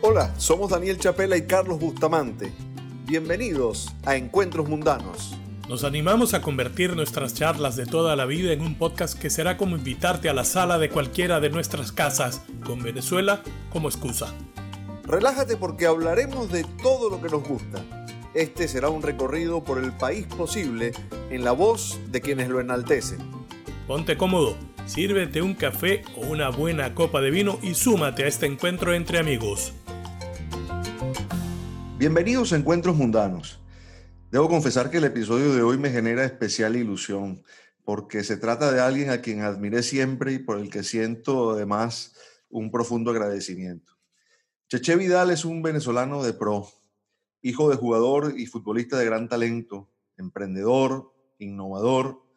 Hola, somos Daniel Chapela y Carlos Bustamante. Bienvenidos a Encuentros Mundanos. Nos animamos a convertir nuestras charlas de toda la vida en un podcast que será como invitarte a la sala de cualquiera de nuestras casas, con Venezuela como excusa. Relájate porque hablaremos de todo lo que nos gusta. Este será un recorrido por el país posible en la voz de quienes lo enaltecen. Ponte cómodo, sírvete un café o una buena copa de vino y súmate a este encuentro entre amigos. Bienvenidos a Encuentros Mundanos. Debo confesar que el episodio de hoy me genera especial ilusión, porque se trata de alguien a quien admiré siempre y por el que siento además un profundo agradecimiento. Cheche Vidal es un venezolano de pro, hijo de jugador y futbolista de gran talento, emprendedor, innovador.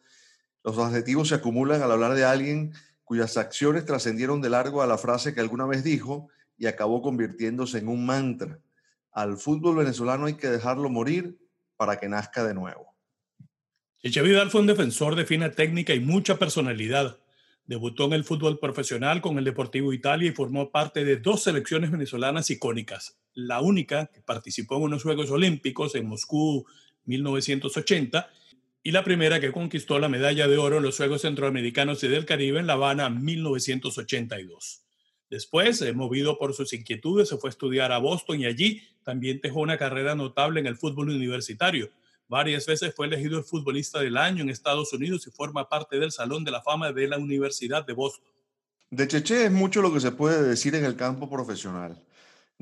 Los adjetivos se acumulan al hablar de alguien cuyas acciones trascendieron de largo a la frase que alguna vez dijo y acabó convirtiéndose en un mantra al fútbol venezolano hay que dejarlo morir para que nazca de nuevo. Cheche fue un defensor de fina técnica y mucha personalidad. Debutó en el fútbol profesional con el Deportivo Italia y formó parte de dos selecciones venezolanas icónicas. La única que participó en unos Juegos Olímpicos en Moscú 1980 y la primera que conquistó la medalla de oro en los Juegos Centroamericanos y del Caribe en La Habana 1982. Después, eh, movido por sus inquietudes, se fue a estudiar a Boston y allí también dejó una carrera notable en el fútbol universitario. Varias veces fue elegido el futbolista del año en Estados Unidos y forma parte del Salón de la Fama de la Universidad de Boston. De Cheche es mucho lo que se puede decir en el campo profesional.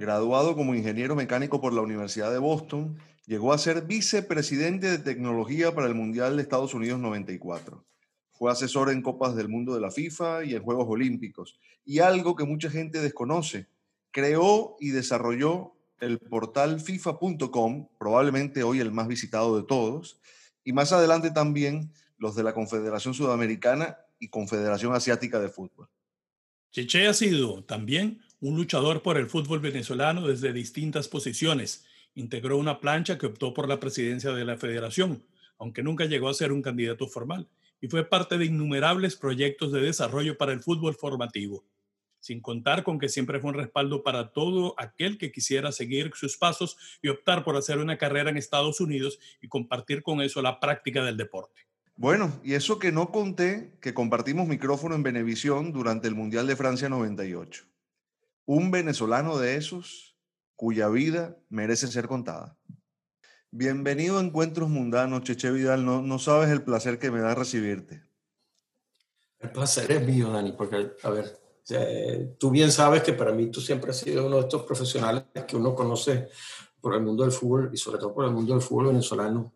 Graduado como ingeniero mecánico por la Universidad de Boston, llegó a ser vicepresidente de tecnología para el Mundial de Estados Unidos 94. Fue asesor en Copas del Mundo de la FIFA y en Juegos Olímpicos. Y algo que mucha gente desconoce, creó y desarrolló el portal FIFA.com, probablemente hoy el más visitado de todos, y más adelante también los de la Confederación Sudamericana y Confederación Asiática de Fútbol. Cheche ha sido también un luchador por el fútbol venezolano desde distintas posiciones. Integró una plancha que optó por la presidencia de la federación, aunque nunca llegó a ser un candidato formal y fue parte de innumerables proyectos de desarrollo para el fútbol formativo, sin contar con que siempre fue un respaldo para todo aquel que quisiera seguir sus pasos y optar por hacer una carrera en Estados Unidos y compartir con eso la práctica del deporte. Bueno, y eso que no conté, que compartimos micrófono en Venevisión durante el Mundial de Francia 98. Un venezolano de esos cuya vida merece ser contada. Bienvenido a Encuentros Mundanos, Cheche Vidal. No, no sabes el placer que me da recibirte. El placer es mío, Dani, porque, a ver, tú bien sabes que para mí tú siempre has sido uno de estos profesionales que uno conoce por el mundo del fútbol y sobre todo por el mundo del fútbol venezolano,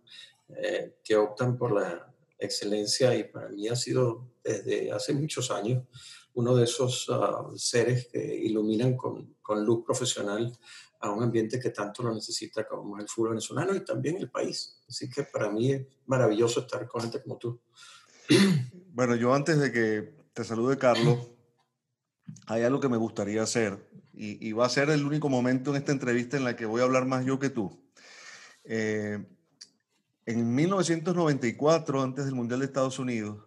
eh, que optan por la excelencia y para mí ha sido desde hace muchos años uno de esos ah, seres que iluminan con, con luz profesional a un ambiente que tanto lo necesita como el fútbol venezolano y también el país. Así que para mí es maravilloso estar con gente como tú. Bueno, yo antes de que te salude Carlos, hay algo que me gustaría hacer y, va a ser el único momento en esta entrevista en la que voy a hablar más yo que tú. Eh, en 1994, antes del Mundial de Estados Unidos,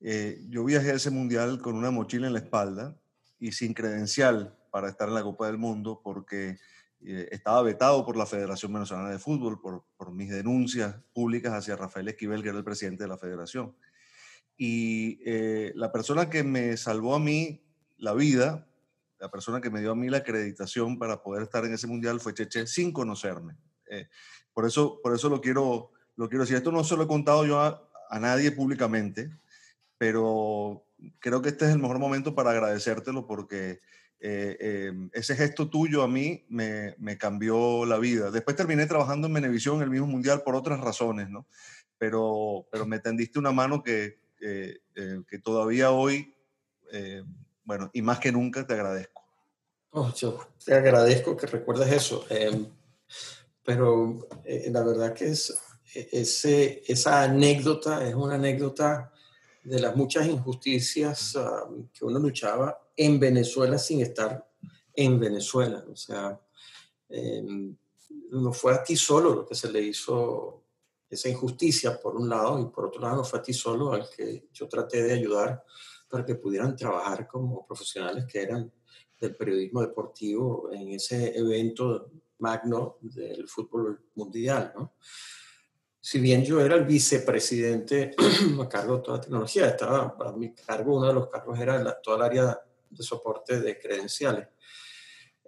eh, yo viajé a ese Mundial con una mochila en la espalda y sin credencial para estar en la Copa del Mundo porque eh, estaba vetado por la Federación Venezolana de Fútbol por, por, mis denuncias públicas hacia Rafael Esquivel, que era el presidente de la federación. Y eh, la persona que me salvó a mí la vida, la persona que me dio a mí la acreditación para poder estar en ese mundial fue Cheche sin conocerme. Eh, por, eso, por eso lo quiero, lo quiero decir. Esto no se lo he contado yo a, a nadie públicamente, pero creo que este es el mejor momento para agradecértelo porque eh, em, ese gesto tuyo a mí me, me, cambió la vida. Después terminé trabajando en Venevisión, el mismo mundial, por otras razones, ¿no? Pero, pero me tendiste una mano que, eh, que todavía hoy, eh, bueno, y más que nunca te agradezco. Oh, yo te agradezco que recuerdes eso. Em, pero la verdad que es, e, ese, esa anécdota es una anécdota de las muchas injusticias ah, que uno luchaba en Venezuela sin estar en Venezuela. O sea, em, no fue a ti solo lo que se le hizo esa injusticia, por un lado, y por otro lado, no fue a ti solo al que yo traté de ayudar para que pudieran trabajar como profesionales que eran del periodismo deportivo en ese evento magno del fútbol mundial. ¿no? Si bien yo era el vicepresidente a cargo de toda la tecnología, estaba a mi cargo, uno de los cargos era la, toda el área de soporte de credenciales.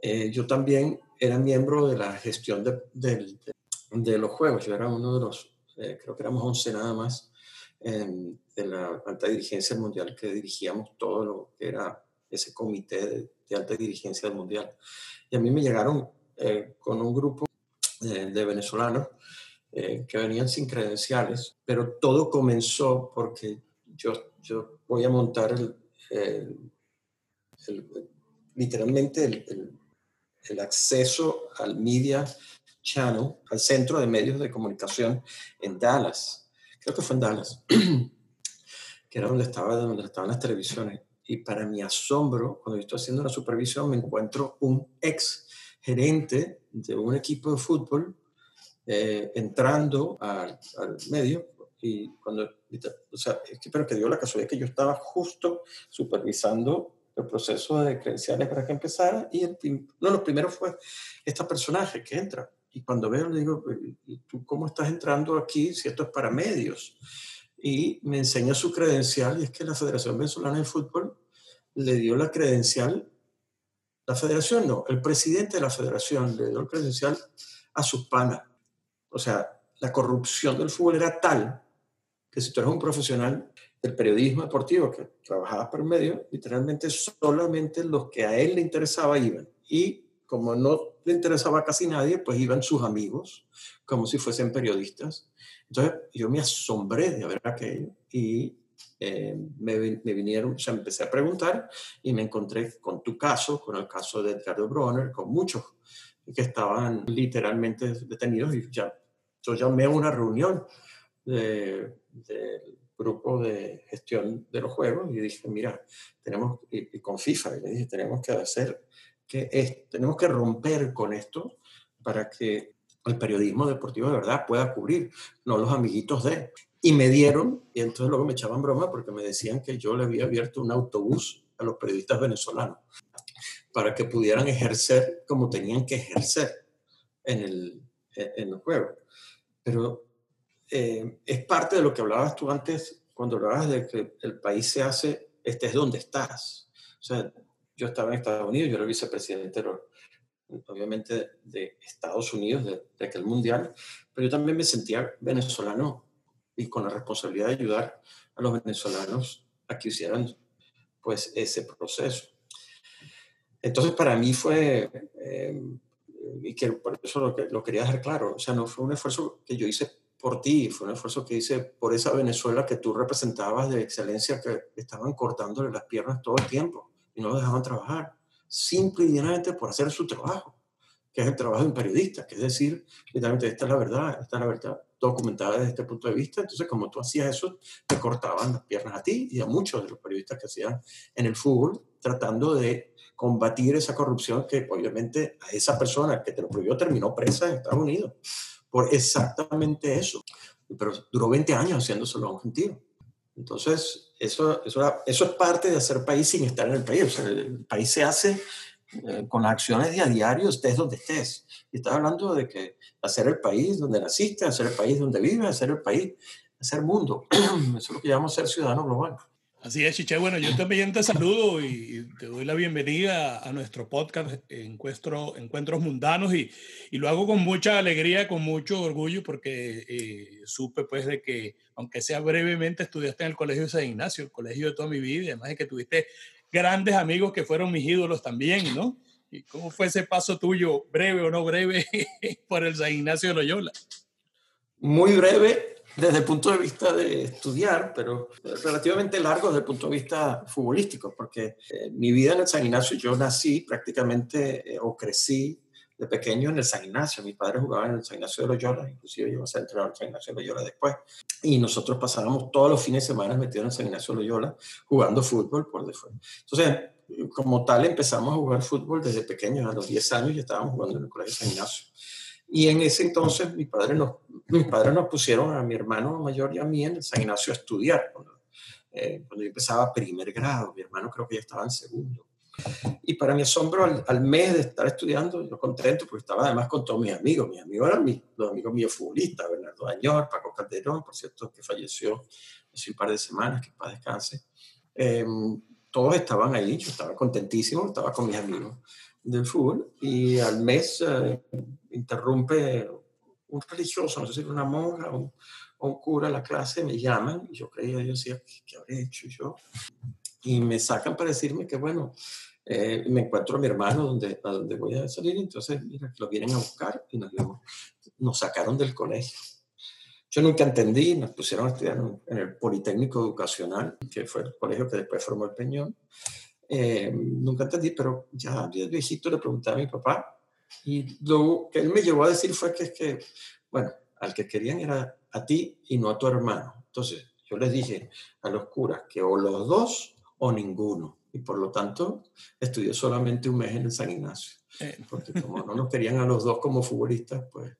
Eh, yo también era miembro de la gestión de, de, los juegos, yo era uno de los, eh, creo que éramos 11 nada más, de la alta dirigencia mundial que dirigíamos todo lo que era ese comité de, de alta dirigencia del mundial. Y a mí me llegaron eh, con un grupo de venezolanos eh, que venían sin credenciales, pero todo comenzó porque yo, yo voy a montar el, literalmente el, el, acceso al Media Channel, al centro de medios de comunicación en Dallas. Creo que fue en Dallas, que era donde, estaba, donde estaban las televisiones. Y para mi asombro, cuando yo estoy haciendo la supervisión, me encuentro un ex gerente de un equipo de fútbol eh, entrando al, medio y cuando, o sea, pero que dio la casualidad que yo estaba justo supervisando el proceso de credenciales para que empezara y el, no, lo primero fue este personaje que entra y cuando veo le digo, ¿y tú cómo estás entrando aquí si esto es para medios? Y me enseña su credencial y es que la Federación Venezolana de Fútbol le dio la credencial la federación no, el presidente de la federación le dio el credencial a sus panas. O sea, la corrupción del fútbol era tal que si tú eres un profesional del periodismo deportivo que trabajaba por medio, literalmente solamente los que a él le interesaba iban. Y como no le interesaba a casi nadie, pues iban sus amigos, como si fuesen periodistas. Entonces yo me asombré de ver aquello y eh, me, vinieron, o sea, empecé a preguntar y me encontré con tu caso, con el caso de Edgardo Bronner, con muchos que estaban literalmente detenidos y ya, yo llamé a una reunión del grupo de gestión de los juegos y dije, mira, tenemos, y, con FIFA, y le dije, tenemos que hacer, que es, tenemos que romper con esto para que el periodismo deportivo de verdad pueda cubrir, no los amiguitos de. Y me dieron, y entonces luego me echaban broma porque me decían que yo le había abierto un autobús a los periodistas venezolanos para que pudieran ejercer como tenían que ejercer en el, en el juego. Pero eh, es parte de lo que hablabas tú antes cuando hablabas de que el país se hace, estés donde estás. O sea, yo estaba en Estados Unidos, yo era vicepresidente, obviamente, de Estados Unidos, de, aquel mundial, pero yo también me sentía venezolano y con la responsabilidad de ayudar a los venezolanos a que hicieran pues ese proceso. Entonces para mí fue, eh, y que por eso lo, lo, quería dejar claro, o sea, no fue un esfuerzo que yo hice por ti, fue un esfuerzo que hice por esa Venezuela que tú representabas de excelencia, que estaban cortándole las piernas todo el tiempo y no lo dejaban trabajar, simple y llanamente por hacer su trabajo, que es el trabajo de un periodista, que es decir, literalmente, esta es la verdad, esta es la verdad documentada desde este punto de vista. Entonces, como tú hacías eso, te cortaban las piernas a ti y a muchos de los periodistas que hacían en el fútbol, tratando de combatir esa corrupción que obviamente a esa persona que te lo prohibió terminó presa en Estados Unidos por exactamente eso. Pero duró 20 años haciéndoselo a un gentío. Entonces, eso, eso, eso es parte de hacer país sin estar en el país. O sea, el país se hace eh, con las acciones de a diario, estés donde estés. Y estás hablando de que hacer el país donde naciste, hacer el país donde vives, hacer el país, hacer mundo. Eso es lo que llamamos ser ciudadano global. Así es, Chiche. Bueno, yo también te saludo y te doy la bienvenida a nuestro podcast Encuentro, Encuentros Mundanos y, lo hago con mucha alegría, con mucho orgullo, porque eh, supe pues de que, aunque sea brevemente, estudiaste en el Colegio de San Ignacio, el colegio de toda mi vida, además de que tuviste grandes amigos que fueron mis ídolos también, ¿no? ¿Y cómo fue ese paso tuyo, breve o no breve, por el San Ignacio de Loyola? Muy breve desde el punto de vista de estudiar, pero relativamente largo desde el punto de vista futbolístico, porque eh, mi vida en el San Ignacio, yo nací prácticamente eh, o crecí de pequeño en el San Ignacio. Mi padre jugaba en el San Ignacio de Loyola, inclusive yo a ser entrenador en San Ignacio de Loyola después. Y nosotros pasábamos todos los fines de semana metidos en el San Ignacio de Loyola jugando fútbol por después. Entonces, como tal, empezamos a jugar fútbol desde pequeños, a los 10 años ya estábamos jugando en el Colegio San Ignacio. Y en ese entonces mis padres nos, mis padres nos pusieron a mi hermano mayor y a mí en el San Ignacio a estudiar. eh, cuando yo empezaba primer grado, mi hermano creo que ya estaba en segundo. Y para mi asombro, al, mes de estar estudiando, yo contento, porque estaba además con todos mis amigos. Mis amigos eran mis, los amigos míos futbolistas, Bernardo Dañor, Paco Calderón, por cierto, que falleció hace un par de semanas, que para descanse. Em, todos estaban ahí, yo estaba contentísimo, estaba con mis amigos del fútbol, y al mes eh, interrumpe un religioso, no sé si una monja o un, cura la clase, me llaman, y yo creía, yo decía, ¿qué, habré hecho yo? Y me sacan para decirme que, bueno, eh, me encuentro a mi hermano donde, a donde voy a salir, entonces, mira, lo vienen a buscar y nos, nos sacaron del colegio. Yo nunca entendí, nos pusieron a estudiar en el Politécnico Educacional, que fue el colegio que después formó el Peñón. Eh, nunca entendí, pero ya de viejito le pregunté a mi papá y lo que él me llevó a decir fue que es que, bueno, al que querían era a ti y no a tu hermano. Entonces yo les dije a los curas que o los dos o ninguno. Y por lo tanto estudié solamente un mes en el San Ignacio. Porque como no nos querían a los dos como futbolistas, pues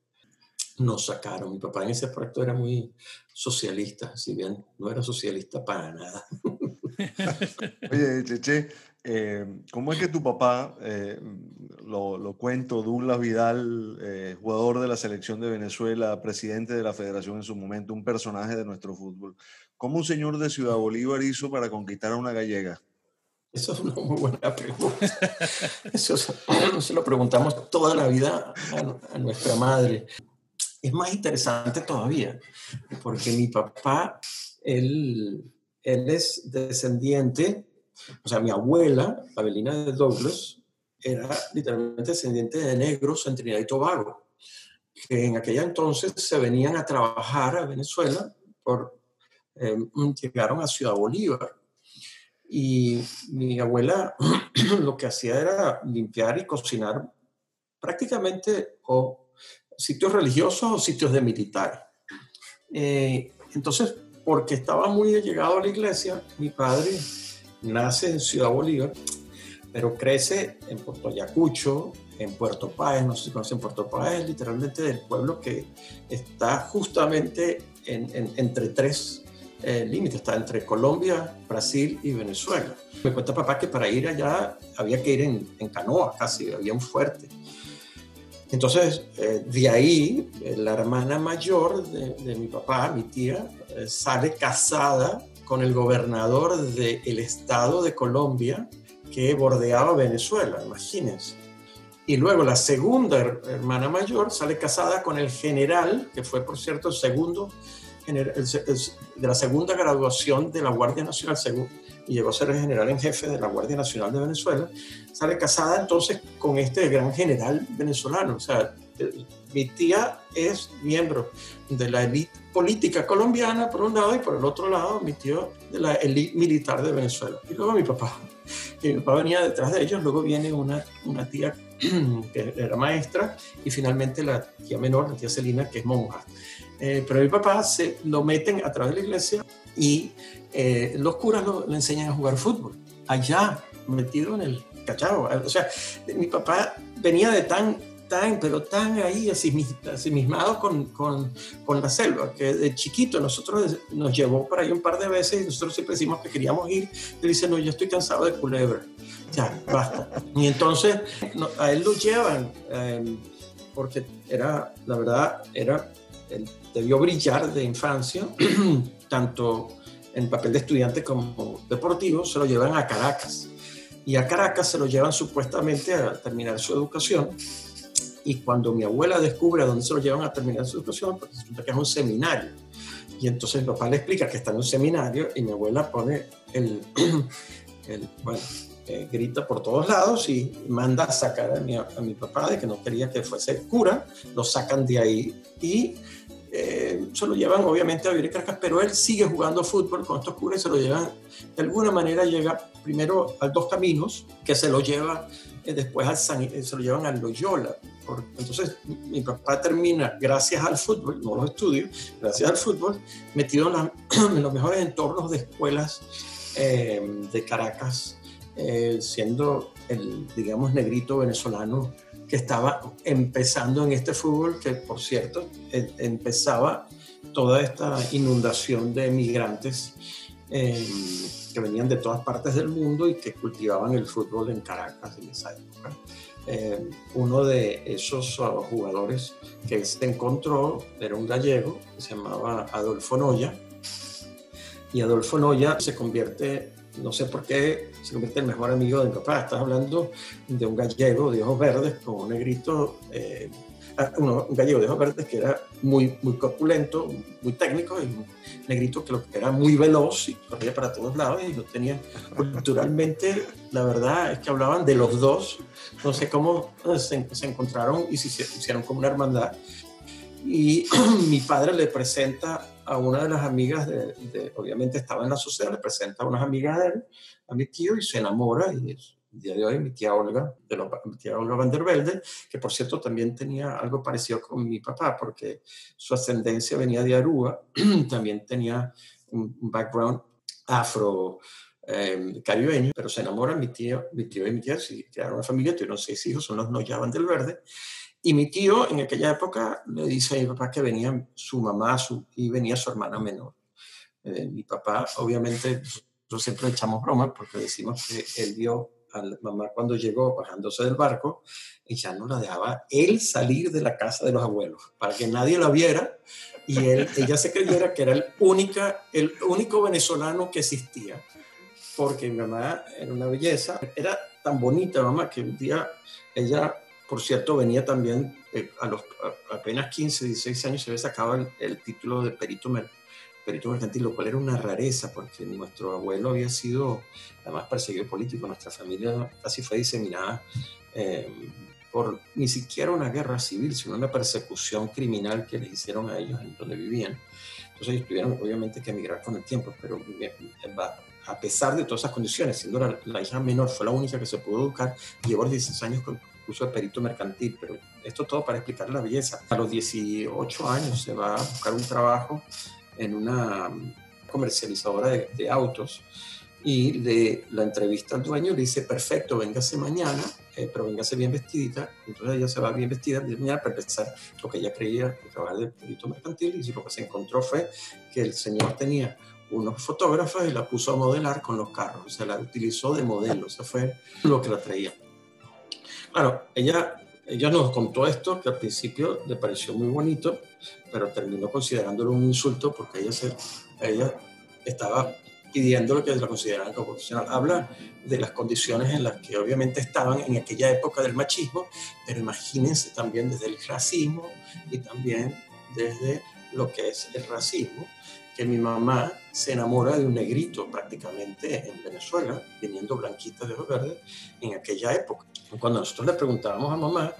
nos sacaron. Mi papá en ese aspecto era muy socialista, si bien no era socialista para nada. Oye, Cheche, eh, ¿cómo es que tu papá, eh, lo, lo, cuento, Douglas Vidal, eh, jugador de la selección de Venezuela, presidente de la federación en su momento, un personaje de nuestro fútbol, ¿cómo un señor de Ciudad Bolívar hizo para conquistar a una gallega? Eso es una muy buena pregunta. Eso se lo preguntamos toda la vida a, a nuestra madre es más interesante todavía, porque mi papá, él, él es descendiente, o sea, mi abuela, Abelina de Douglas, era literalmente descendiente de negros en Trinidad y Tobago, que en aquella entonces se venían a trabajar a Venezuela, por, eh, llegaron a Ciudad Bolívar. Y mi abuela lo que hacía era limpiar y cocinar prácticamente o sitios religiosos o sitios de militares. Eh, entonces, porque estaba muy llegado a la iglesia, mi padre nace en Ciudad Bolívar, pero crece en Puerto Ayacucho, en Puerto Páez, no sé si conocen Puerto Páez, literalmente del pueblo que está justamente entre tres eh, límites, está entre Colombia, Brasil y Venezuela. Me cuenta papá que para ir allá había que ir en, en canoa casi, había un fuerte. Entonces, eh, de ahí, eh, la hermana mayor de, mi papá, mi tía, eh, sale casada con el gobernador del estado de Colombia que bordeaba Venezuela, imagínense. Y luego la segunda hermana mayor sale casada con el general, que fue, por cierto, el segundo, de la segunda graduación de la Guardia Nacional, y llegó a ser el general en jefe de la Guardia Nacional de Venezuela, sale casada entonces con este gran general venezolano. O sea, eh, mi tía es miembro de la élite política colombiana por un lado y por el otro lado mi tío de la élite militar de Venezuela. Y luego mi papá, y mi papá venía detrás de ellos, luego viene una, una tía que era maestra y finalmente la tía menor, la tía Celina, que es monja. Eh, pero mi papá se lo meten a través de la iglesia y eh, los curas lo, le enseñan a jugar fútbol, allá, metido en el cachao. O sea, mi papá venía de tan, tan, pero tan ahí asimismado con, con, con la selva, que de chiquito nosotros nos llevó para ahí un par de veces y nosotros siempre decimos que queríamos ir. Él dice, no, yo estoy cansado de culebra. Ya, basta. Y entonces a él lo llevan, em, porque era, la verdad, era, él debió brillar de infancia, tanto en papel de estudiante como deportivo, se lo llevan a Caracas. Y a Caracas se lo llevan supuestamente a terminar su educación. Y cuando mi abuela descubre a dónde se lo llevan a terminar su educación, pues resulta que es un seminario. Y entonces mi papá le explica que está en un seminario y mi abuela pone el, el bueno, eh, grita por todos lados y manda a sacar a mi, a mi papá de que no quería que fuese cura, lo sacan de ahí y eh, se lo llevan obviamente a vivir Caracas, pero él sigue jugando fútbol con estos curas y se lo llevan, de alguna manera llega primero a Dos Caminos, que se lo lleva eh, después al eh, se lo llevan al Loyola. entonces mi papá termina, gracias al fútbol, no los estudios, gracias al fútbol, metido en, los mejores entornos de escuelas de Caracas, siendo el, digamos, negrito venezolano que estaba empezando en este fútbol, que por cierto e, empezaba toda esta inundación de migrantes em, que venían de todas partes del mundo y que cultivaban el fútbol en Caracas en esa época. Em, uno de esos uh, jugadores que se encontró era un gallego que se llamaba Adolfo Noya. Y Adolfo Noya se convierte, no sé por qué, se convierte en el mejor amigo de mi papá. Estás hablando de un gallego de ojos verdes con un negrito eh, Ah, un gallego de ojos verdes que era muy, muy corpulento, muy técnico, y un negrito que, era muy veloz y corría para todos lados y lo tenía culturalmente, la verdad es que hablaban de los dos, no sé cómo eh, se, encontraron y se hicieron como una hermandad. Y mi padre le presenta a una de las amigas, de, obviamente estaba en la sociedad, le presenta a unas amigas de él, a mi tío, y se enamora y es, el día de hoy, mi tía Olga, de mi tía Olga Van der Velde, que por cierto también tenía algo parecido con mi papá, porque su ascendencia venía de Aruba, también tenía un background afro eh, caribeño, pero se enamoran mi tío, mi tío y mi tía, si crearon una familia, tuvieron seis hijos, son los Noya Van der Velde, y mi tío en aquella época le dice a mi papá que venía su mamá su, y venía su hermana menor. Eh, mi papá, obviamente, nosotros siempre echamos bromas porque decimos que él vio a la mamá cuando llegó bajándose del barco y ya no la dejaba él salir de la casa de los abuelos para que nadie la viera y él, ella se creyera que era el, única, el único venezolano que existía porque mi mamá era una belleza, era tan bonita mamá que un día ella, por cierto, venía también eh, a los apenas 15, 16 años se había sacado el, el título de perito perito mercantil, lo cual era una rareza porque nuestro abuelo había sido además perseguido político, nuestra familia casi fue diseminada eh, por ni siquiera una guerra civil, sino una persecución criminal que les hicieron a ellos en donde vivían. Entonces ellos tuvieron obviamente que emigrar con el tiempo, pero a pesar de todas esas condiciones, siendo la, hija menor, fue la única que se pudo educar, llevó 16 años con de perito mercantil, pero esto todo para explicar la belleza. A los 18 años se va a buscar un trabajo en una comercializadora de, autos y de la entrevista al dueño le dice, perfecto, véngase mañana, eh, pero véngase bien vestidita. Entonces ella se va bien vestida de mañana para empezar lo que ella creía que trabajar de perito mercantil y lo que se encontró fue que el señor tenía unos fotógrafos y la puso a modelar con los carros, o sea, la utilizó de modelo, eso fue lo que la traía. Claro, ella ella nos contó esto que al principio le pareció muy bonito, pero terminó considerándolo un insulto porque ella, se, ella estaba pidiendo que la consideraban como profesional. Habla de las condiciones en las que obviamente estaban en aquella época del machismo, pero imagínense también desde el racismo y también desde lo que es el racismo, que mi mamá se enamora de un negrito prácticamente en Venezuela, viniendo blanquita de los verdes, en aquella época. Cuando nosotros le preguntábamos a mamá,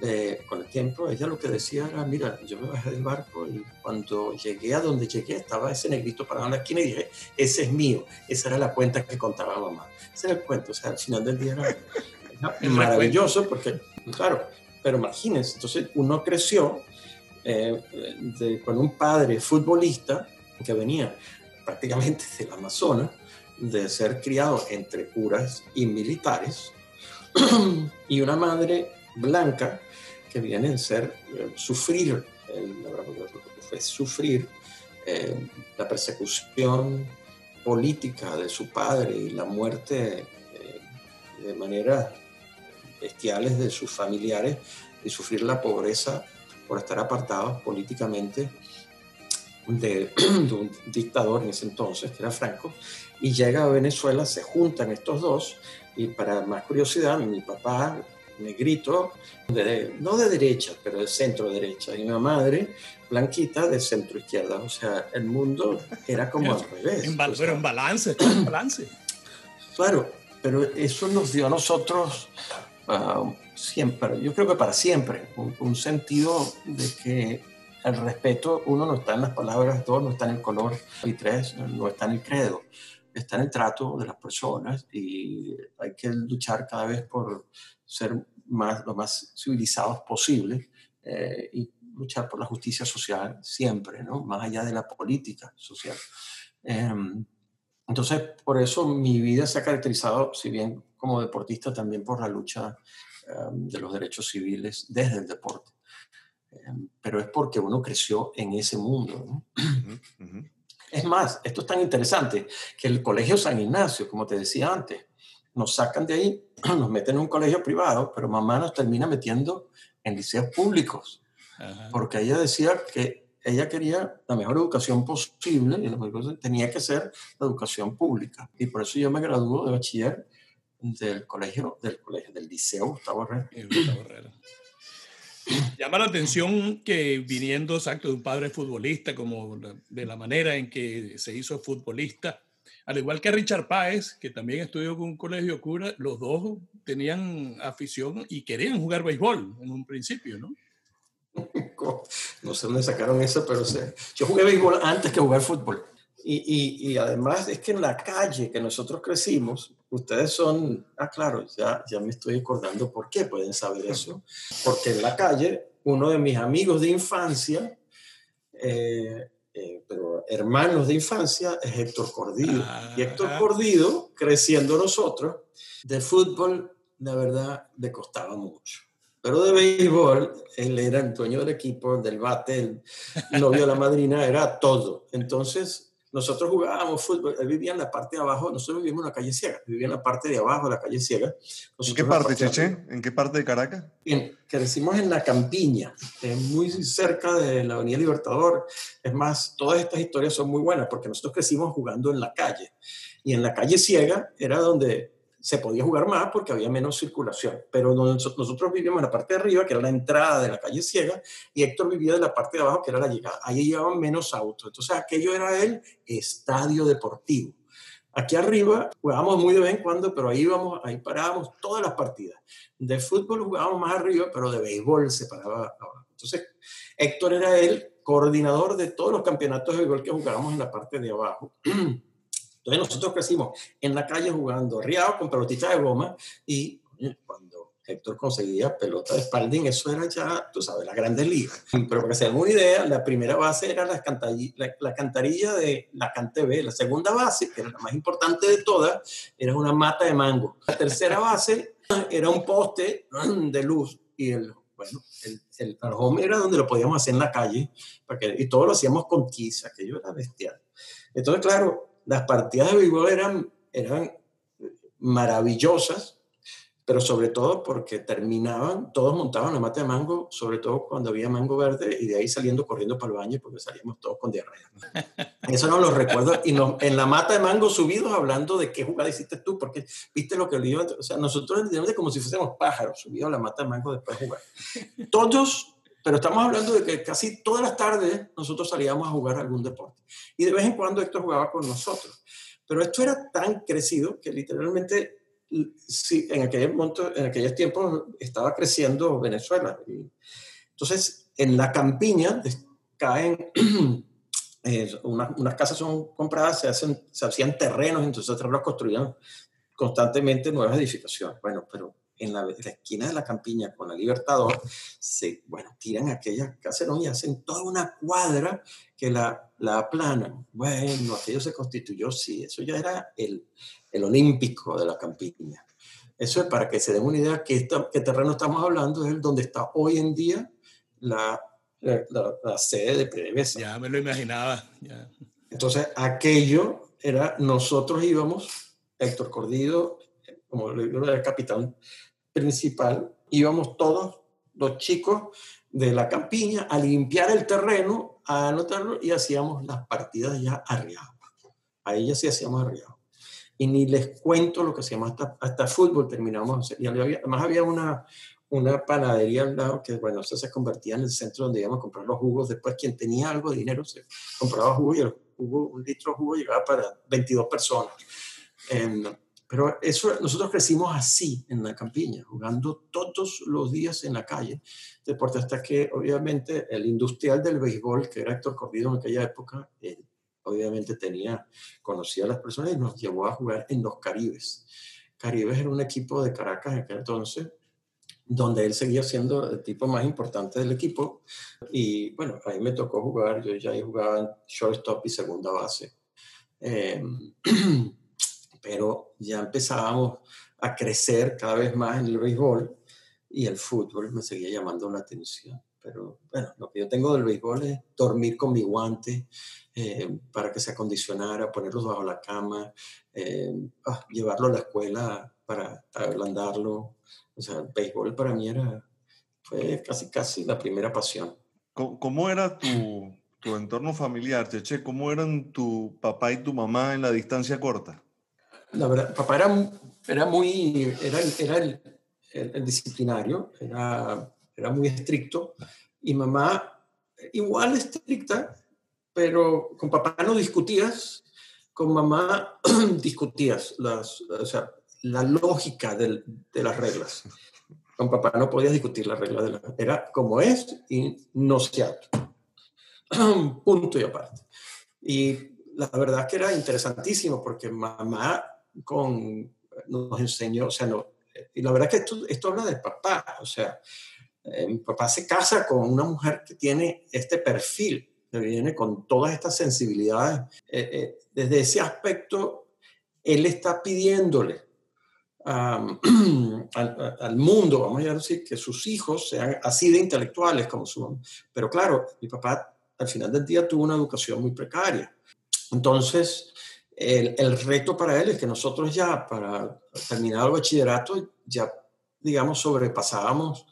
eh, con el tiempo, ella lo que decía era, mira, yo me bajé del barco y cuando llegué a donde llegué estaba ese negrito parado en la esquina y dije, ese es mío. Esa era la cuenta que contaba mamá. Ese era el cuento, o sea, al final del día era, maravilloso porque, claro, pero imagínense, entonces uno creció eh, con un padre futbolista que venía prácticamente del Amazonas, de ser criado entre curas y militares, y una madre blanca que viene a ser eh, sufrir, fue sufrir eh, la persecución política de su padre y la muerte eh, de manera bestiales de sus familiares y sufrir la pobreza por estar apartados políticamente de, un dictador en ese entonces, que era Franco, y llega a Venezuela, se juntan estos dos, y para más curiosidad, mi papá, negrito, de, no de derecha, pero de centro derecha, y mi madre, blanquita, de centro izquierda. O sea, el mundo era como al revés. pero en balance, en balance. Claro, pero eso nos dio a nosotros ah, siempre, yo creo que para siempre, un sentido de que el respeto, uno, no está en las palabras, dos, no está en el color, y tres, no está en el credo, está en el trato de las personas y hay que luchar cada vez por ser más, lo más civilizados posible eh, y luchar por la justicia social siempre, ¿no? Más allá de la política social. Em, entonces, por eso mi vida se ha caracterizado, si bien como deportista, también por la lucha em, de los derechos civiles desde el deporte. Em, pero es porque uno creció en ese mundo. Es más, esto es tan interesante que el Colegio San Ignacio, como te decía antes, nos sacan de ahí, nos meten en un colegio privado, pero mamá nos termina metiendo en liceos públicos, porque ella decía que ella quería la mejor educación posible y la mejor tenía que ser la educación pública. Y por eso yo me graduó de bachiller del colegio, del colegio, del liceo Gustavo Herrera. Llama la atención que viniendo exacto de un padre futbolista, como de la manera en que se hizo futbolista, al igual que Richard Páez, que también estudió con un colegio cura, los dos tenían afición y querían jugar béisbol en un principio, ¿no? No sé dónde sacaron eso, pero sé. yo jugué béisbol antes que jugar fútbol. Y, y, además es que en la calle que nosotros crecimos, ustedes son, ah, claro, ya, ya me estoy acordando por qué pueden saber eso. Porque en la calle, uno de mis amigos de infancia, eh, eh, pero hermanos de infancia, es Héctor Cordido. y Héctor ah. Cordido, creciendo nosotros, de fútbol, la verdad, le costaba mucho. Pero de béisbol, él era el dueño del equipo, del bate, el novio de la madrina, era todo. Entonces, nosotros jugábamos fútbol, él vivía en la parte de abajo, nosotros vivíamos en la calle Ciega, vivía en la parte de abajo de la calle Ciega. ¿En qué parte, Cheche? ¿En qué parte de Caracas? Bien, crecimos en la Campiña, muy cerca de la Avenida Libertador. Es más, todas estas historias son muy buenas porque nosotros crecimos jugando en la calle. Y en la calle Ciega era donde se podía jugar más porque había menos circulación. Pero nosotros vivíamos en la parte de arriba, que era la entrada de la calle Ciega, y Héctor vivía en la parte de abajo, que era la llegada. Ahí llegaban menos autos. Entonces aquello era el estadio deportivo. Aquí arriba jugábamos muy de vez en cuando, pero ahí íbamos, ahí parábamos todas las partidas. De fútbol jugábamos más arriba, pero de béisbol se paraba abajo. Entonces Héctor era el coordinador de todos los campeonatos de béisbol que jugábamos en la parte de abajo. Entonces nosotros crecimos en la calle jugando riado con pelotitas de goma y cuando Héctor conseguía pelota de Spalding, eso era ya, tú sabes, la grande liga. Pero para que se den una idea, la primera base era la, la, cantarilla de la Cantebé. La segunda base, que era la más importante de todas, era una mata de mango. La tercera base era un poste de luz y el bueno, el, el, home era donde lo podíamos hacer en la calle, porque, y todo lo hacíamos con tiza, que yo era bestial. Entonces, claro, las partidas de béisbol eran, eran maravillosas, pero sobre todo porque terminaban, todos montaban la mata de mango, sobre todo cuando había mango verde, y de ahí saliendo corriendo para el baño porque salíamos todos con diarrea. Eso no lo recuerdo. Y en la mata de mango subidos hablando de qué jugada hiciste tú, porque viste lo que le O sea, nosotros literalmente como si fuésemos pájaros subidos a la mata de mango después de jugar. Todos pero estamos hablando de que casi todas las tardes nosotros salíamos a jugar algún deporte. Y de vez en cuando Héctor jugaba con nosotros. Pero esto era tan crecido que literalmente, sí, en, aquel en aquellos tiempos estaba creciendo Venezuela. entonces, en la campiña caen, eh, unas casas son compradas, se, hacen, se hacían terrenos, entonces los construían constantemente nuevas edificaciones. Bueno, pero en la, esquina de la campiña con la Libertador, se, bueno, tiran aquella caserón y hacen toda una cuadra que la, la aplanan. Bueno, aquello se constituyó, sí, eso ya era el, el olímpico de la campiña. Eso es para que se den una idea que qué terreno estamos hablando, es el donde está hoy en día la, la, sede de PDVSA. Ya me lo imaginaba. Entonces, aquello era, nosotros íbamos, Héctor Cordido, como le digo, el capitán principal, íbamos todos los chicos de la campiña a limpiar el terreno, a anotarlo y hacíamos las partidas ya arriados. Ahí ya sí hacíamos arriados. Y ni les cuento lo que hacíamos hasta, hasta fútbol terminamos. Y además había una, una panadería al lado que, bueno, eso se convertía en el centro donde íbamos a comprar los jugos. Después, quien tenía algo de dinero se compraba jugo y el jugo, un litro de jugo llegaba para 22 personas. Pero eso, nosotros crecimos así en la campiña, jugando todos los días en la calle. Deporte hasta que, obviamente, el industrial del béisbol, que era Héctor Corrido en aquella época, obviamente tenía, conocía a las personas y nos llevó a jugar en los Caribes. Caribes era un equipo de Caracas en aquel entonces, donde él seguía siendo el tipo más importante del equipo. Y bueno, ahí me tocó jugar, yo ya jugaba en shortstop y segunda base. Eh, pero ya empezábamos a crecer cada vez más en el béisbol y el fútbol me seguía llamando la atención. Pero bueno, lo que yo tengo del béisbol es dormir con mi guante, eh, para que se acondicionara, ponerlos bajo la cama, eh, ah, llevarlo a la escuela para ablandarlo. O sea, el béisbol para mí era, fue casi, casi la primera pasión. ¿Cómo, era tu, tu, entorno familiar, Cheche? ¿Cómo eran tu papá y tu mamá en la distancia corta? La verdad, papá era, era muy, era, era el, el, disciplinario, era, era muy estricto, y mamá igual estricta, pero con papá no discutías, con mamá discutías las, o sea, la lógica de las reglas. Con papá no podías discutir la regla de la... Era como es y no se. Punto y aparte. Y la verdad que era interesantísimo porque mamá con, nos enseñó, o sea, y la verdad que esto, esto habla del papá, o sea, eh, mi papá se casa con una mujer que tiene este perfil, que viene con todas estas sensibilidades. Eh, eh, desde ese aspecto, él está pidiéndole al, mundo, vamos a decir, que sus hijos sean así de intelectuales como su Pero claro, mi papá al final del día tuvo una educación muy precaria. Entonces, el, el reto para él es que nosotros ya, para terminar el bachillerato, ya, digamos, sobrepasábamos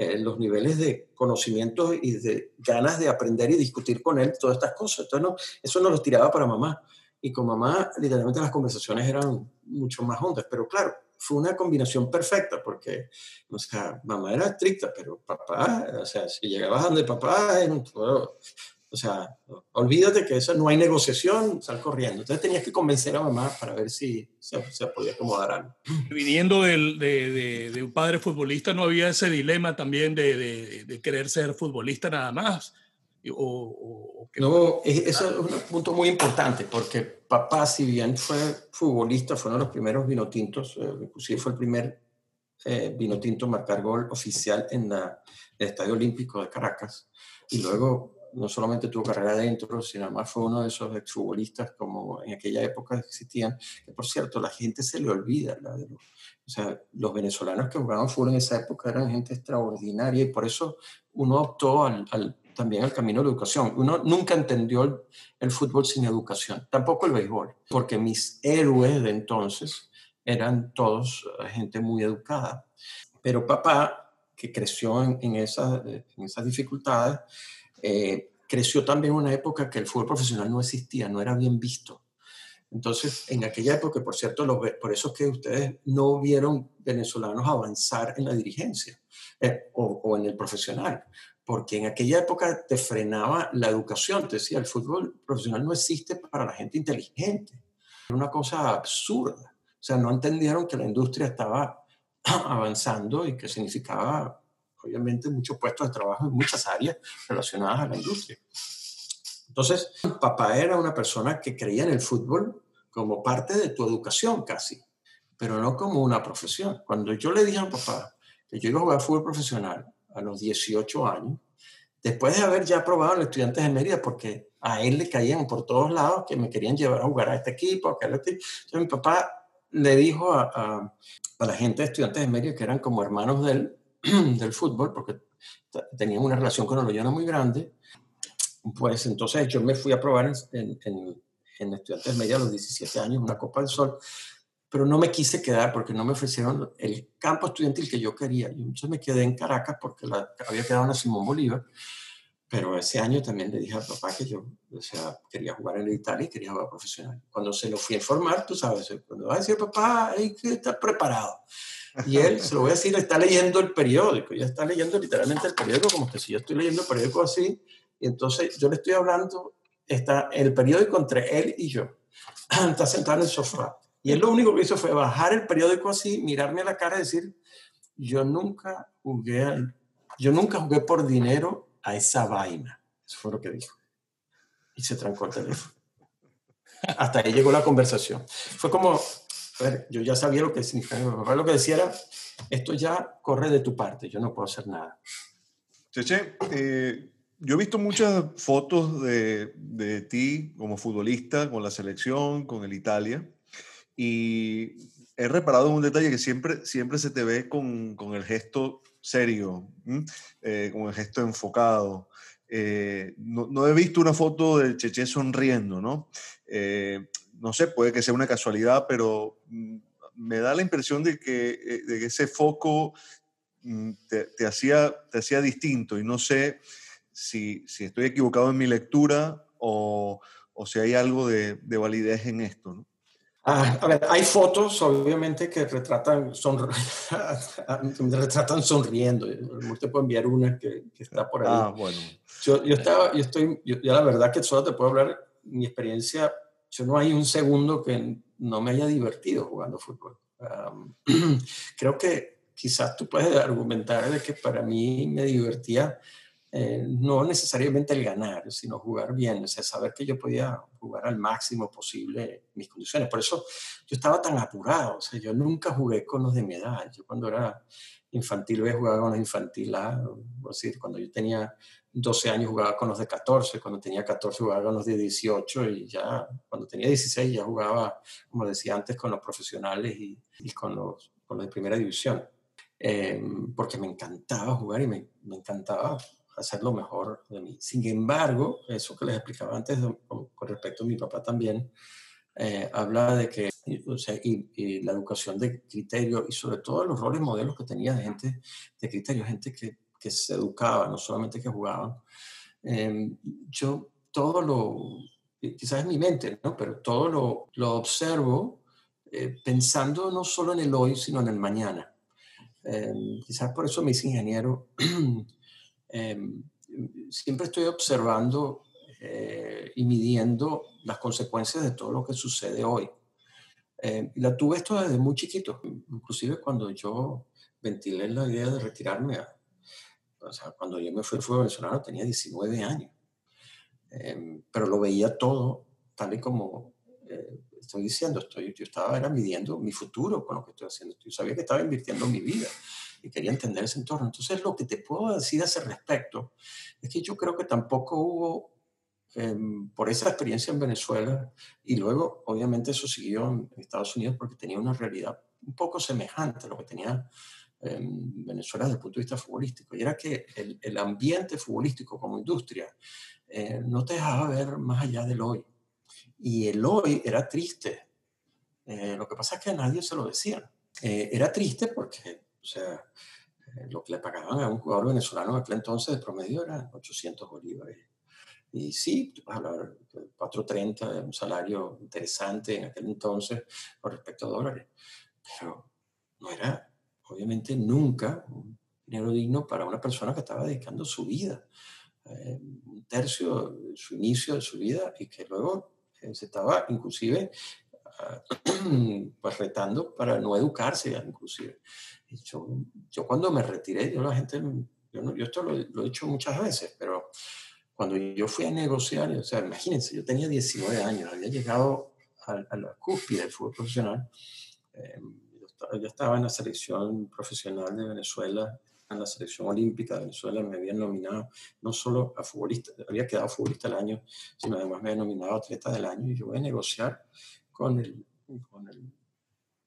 eh, los niveles de conocimiento y de ganas de aprender y discutir con él todas estas cosas. Entonces, no, eso nos lo tiraba para mamá. Y con mamá, literalmente las conversaciones eran mucho más hondas. Pero claro, fue una combinación perfecta porque, o sea, mamá era estricta, pero papá, o sea, si llegabas donde papá, o sea, olvídate que eso no hay negociación, sal corriendo. Entonces tenías que convencer a mamá para ver si se, podía acomodar algo. Viniendo del, de, de, un padre futbolista, ¿no había ese dilema también de, de querer ser futbolista nada más? O, no, eso es un punto muy importante, porque papá, si bien fue futbolista, fue uno de los primeros vinotintos, eh, inclusive fue el primer eh, vinotinto marcar gol oficial en la, el Estadio Olímpico de Caracas, y luego no solamente tuvo carrera adentro, sino además fue uno de esos exfutbolistas como en aquella época existían, que por cierto, la gente se le olvida, los, o sea, los venezolanos que jugaban fútbol en esa época eran gente extraordinaria y por eso uno optó al, al también el camino de la educación. Uno nunca entendió el, fútbol sin educación, tampoco el béisbol, porque mis héroes de entonces eran todos eh, gente muy educada. Pero papá, que creció en, esas, en esas dificultades, eh, creció también una época que el fútbol profesional no existía, no era bien visto. Entonces, en aquella época, por cierto, por eso es que ustedes no vieron venezolanos avanzar en la dirigencia eh, o, o, en el profesional, porque en aquella época te frenaba la educación, te decía, el fútbol profesional no existe para la gente inteligente. Era una cosa absurda. O sea, no entendieron que la industria estaba avanzando y que significaba, obviamente, muchos puestos de trabajo en muchas áreas relacionadas a la industria. Entonces, papá era una persona que creía en el fútbol como parte de tu educación casi, pero no como una profesión. Cuando yo le dije a papá que yo iba a jugar fútbol profesional, a los 18 años, después de haber ya probado en estudiantes de Mérida, porque a él le caían por todos lados que me querían llevar a jugar a este equipo, a aquel Entonces mi papá le dijo a, a, la gente de estudiantes de Mérida, que eran como hermanos del, del fútbol, porque tenían una relación con Oloyana muy grande, pues entonces yo me fui a probar en, en, en Estudiantes Mérida a los 17 años, una Copa del Sol, pero no me quise quedar porque no me ofrecieron el campo estudiantil que yo quería. Y entonces me quedé en Caracas porque la, había quedado en Simón Bolívar. Pero ese año también le dije a papá que yo o sea, quería jugar en Italia y quería jugar profesional. Cuando se lo fui a informar, tú sabes, cuando va a decir papá, hay que estar preparado. Y él, se lo voy a decir, está leyendo el periódico, ya está leyendo literalmente el periódico como que si yo estoy leyendo el periódico así. Y entonces yo le estoy hablando, está el periódico entre él y yo. Está sentado en el sofá y él lo único que hizo fue bajar el periódico así, mirarme a la cara y decir, yo nunca jugué, yo nunca jugué por dinero a esa vaina. Eso fue lo que dijo. Y se trancó el teléfono. Hasta ahí llegó la conversación. Fue como, a ver, yo ya sabía lo que significaba. lo que decía era, esto ya corre de tu parte, yo no puedo hacer nada. Cheche, eh, yo he visto muchas fotos de, de ti como futbolista, con la selección, con el Italia. Y he reparado en un detalle que siempre, siempre se te ve con, con el gesto serio, eh, con el gesto enfocado. eh, no, he visto una foto de Cheche sonriendo, ¿no? Eh, no sé, puede que sea una casualidad, pero mm, me da la impresión de que, eh, de que ese foco mm, te, hacía, te hacía distinto y no sé si, si estoy equivocado en mi lectura o, o si hay algo de, de validez en esto, ¿no? Ah, a ver, hay fotos, obviamente, que retratan, son, retratan sonriendo. Te puedo enviar una que, que, está por ahí. Ah, bueno. Yo, yo estaba, yo estoy, yo, la verdad que solo te puedo hablar mi experiencia. Yo no hay un segundo que no me haya divertido jugando fútbol. creo que quizás tú puedes argumentar de que para mí me divertía eh, no necesariamente el ganar, sino jugar bien, o sea, saber que yo podía jugar al máximo posible mis condiciones. Por eso yo estaba tan apurado, o sea, yo nunca jugué con los de mi edad. Yo cuando era infantil B jugaba con los infantil A, es decir, cuando yo tenía 12 años jugaba con los de 14, cuando tenía 14 jugaba con los de 18 y ya cuando tenía 16 ya jugaba, como decía antes, con los profesionales y, con, los, con los de primera división. Eh, porque me encantaba jugar y me, me encantaba hacer lo mejor de mí. Sin embargo, eso que les explicaba antes con, respecto a mi papá también, eh, habla de que o sea, y, la educación de criterio y sobre todo los roles modelos que tenía de gente de criterio, gente que, que se educaba, no solamente que jugaban. Em, yo todo lo, quizás es mi mente, ¿no? pero todo lo, lo observo eh, pensando no solo en el hoy, sino en el mañana. Em, quizás por eso me hice ingeniero Em, siempre estoy observando eh, y midiendo las consecuencias de todo lo que sucede hoy. Eh, la tuve esto desde muy chiquito, inclusive cuando yo ventilé la idea de retirarme, o sea, cuando yo me fui al fútbol venezolano tenía 19 años, em, pero lo veía todo tal y como eh, estoy diciendo, estoy, yo estaba era midiendo mi futuro con lo que estoy haciendo, yo sabía que estaba invirtiendo mi vida y quería entender ese entorno. Entonces, lo que te puedo decir a ese respecto es que yo creo que tampoco hubo, em, por esa experiencia en Venezuela, y luego, obviamente, eso siguió en Estados Unidos porque tenía una realidad un poco semejante a lo que tenía en Venezuela desde el punto de vista futbolístico, y era que el, el ambiente futbolístico como industria eh, no te dejaba ver más allá del hoy. Y el hoy era triste. Eh, lo que pasa es que a nadie se lo decía. Eh, era triste porque o sea, eh, lo que le pagaban a un jugador venezolano en aquel entonces de promedio era 800 bolívares. Y sí, vas a hablar de 430, un salario interesante en aquel entonces con respecto a dólares. Pero no era, obviamente, nunca un dinero digno para una persona que estaba dedicando su vida, eh, un tercio de su inicio de su vida y que luego eh, se estaba inclusive pues retando para no educarse inclusive. Yo, yo cuando me retiré, yo la gente, yo, no, yo esto lo, he dicho muchas veces, pero cuando yo fui a negociar, o sea, imagínense, yo tenía 19 años, había llegado a, la cúspide del fútbol profesional, eh, yo, estaba, en la selección profesional de Venezuela, en la selección olímpica de Venezuela, me habían nominado no solo a futbolista, había quedado futbolista del año, sino además me habían nominado atleta del año y yo voy a negociar con el, con el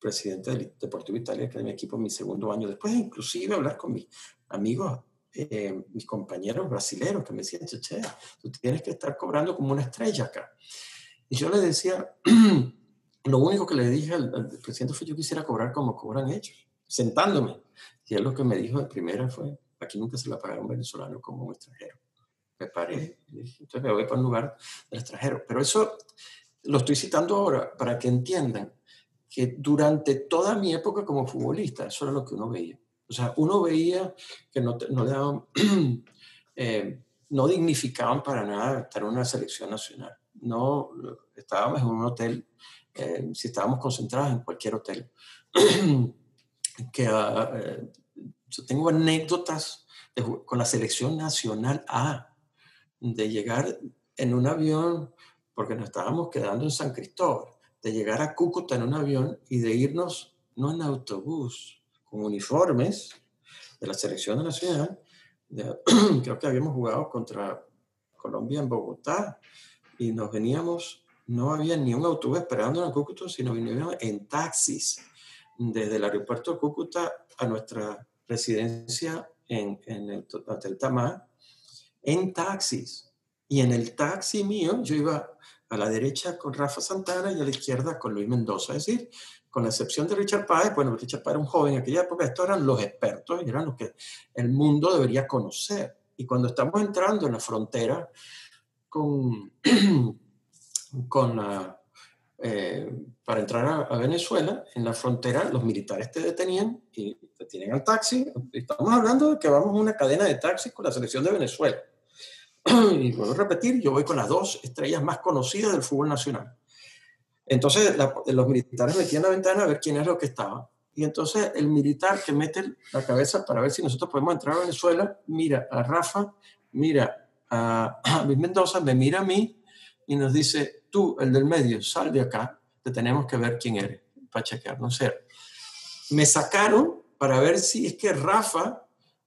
presidente del Deportivo Italia, que es mi equipo en mi segundo año. Después, inclusive, hablar con mis amigos, eh, mis compañeros brasileños, que me decían, che, tú tienes que estar cobrando como una estrella acá. Y yo le decía, lo único que le dije al, presidente fue, yo quisiera cobrar como cobran ellos, sentándome. Y él lo que me dijo de primera fue, aquí nunca se la pagaron venezolano como un extranjero. Me paré, entonces me voy para un lugar del extranjero. Pero eso lo estoy citando ahora para que entiendan que durante toda mi época como futbolista, eso era lo que uno veía. O sea, uno veía que no, no, eh, no dignificaban para nada estar en una selección nacional. No estábamos en un hotel, eh, si estábamos concentrados en cualquier hotel. que, eh, yo tengo anécdotas con la selección nacional A, de llegar en un avión, porque nos estábamos quedando en San Cristóbal de llegar a Cúcuta en un avión y de irnos, no en autobús, con uniformes de la selección nacional. creo que habíamos jugado contra Colombia en Bogotá y nos veníamos, no había ni un autobús esperando en Cúcuta, sino veníamos en taxis desde el aeropuerto de Cúcuta a nuestra residencia en, en el Hotel Tamá en taxis. Y en el taxi mío yo iba a la derecha con Rafa Santana y a la izquierda con Luis Mendoza. Es decir, con la excepción de Richard Páez, bueno, Richard Páez era un joven en aquella época, estos eran los expertos y eran los que el mundo debería conocer. Y cuando estamos entrando en la frontera con, con la, eh, para entrar a, Venezuela, en la frontera los militares te detenían y te tienen al taxi. Estamos hablando de que vamos a una cadena de taxis con la selección de Venezuela. Y puedo repetir, yo voy con las dos estrellas más conocidas del fútbol nacional. Entonces los militares metían la ventana a ver quién es lo que estaba. Y entonces el militar que mete la cabeza para ver si nosotros podemos entrar a Venezuela, mira a Rafa, mira a, Luis Mendoza, me mira a mí y nos dice, tú, el del medio, sal de acá, te tenemos que ver quién eres, para chequear, no sé. Me sacaron para ver si es que Rafa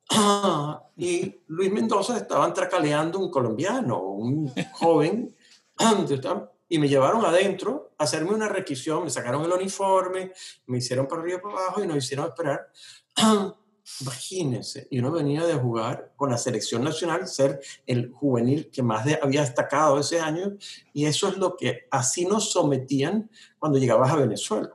y Luis Mendoza estaban tracaleando un colombiano, un joven, y me llevaron adentro a hacerme una requisición, me sacaron el uniforme, me hicieron para arriba y para abajo y nos hicieron esperar. Imagínense, y uno venía de jugar con la selección nacional, ser el juvenil que más había destacado ese año, y eso es lo que así nos sometían cuando llegabas a Venezuela.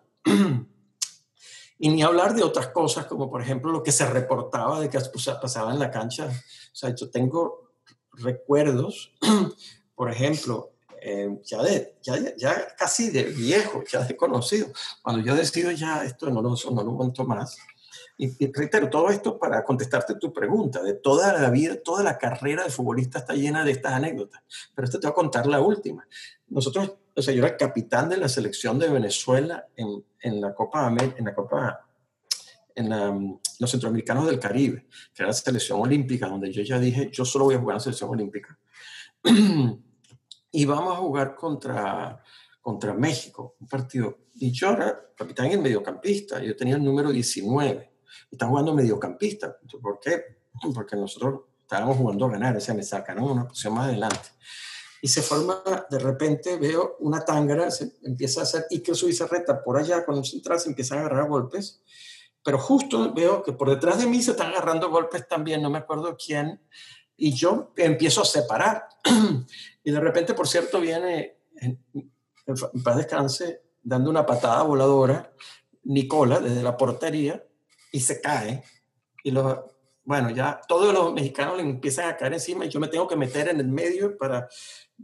Y ni hablar de otras cosas, como por ejemplo lo que se reportaba de que pasaba en la cancha. O sea, yo tengo recuerdos, por ejemplo, eh, ya, de, ya, ya, casi de viejo, ya de conocido. Cuando yo decido ya esto no lo, no lo aguanto más, y, reitero, todo esto para contestarte tu pregunta, de toda la vida, toda la carrera de futbolista está llena de estas anécdotas, pero esta te voy a contar la última. Nosotros, o sea, yo era capitán de la selección de Venezuela en, en la Copa en la Copa en los centroamericanos del Caribe, que era la selección olímpica, donde yo ya dije, yo solo voy a jugar en la selección olímpica. y vamos a jugar contra, contra México, un partido. Y yo era capitán y el mediocampista, yo tenía el número 19 está jugando mediocampista. ¿Por qué? Porque nosotros estábamos jugando a ganar, o sea, me sacan una posición más adelante. Y se forma, de repente veo una tángara, se empieza a hacer Iker reta por allá, cuando se entra se empiezan a agarrar golpes, pero justo veo que por detrás de mí se están agarrando golpes también, no me acuerdo quién, y yo empiezo a separar. y de repente, por cierto, viene, en, en paz descanse, dando una patada voladora, Nicola, desde la portería, y se cae. Y los, bueno, ya todos los mexicanos le empiezan a caer encima y yo me tengo que meter en el medio para,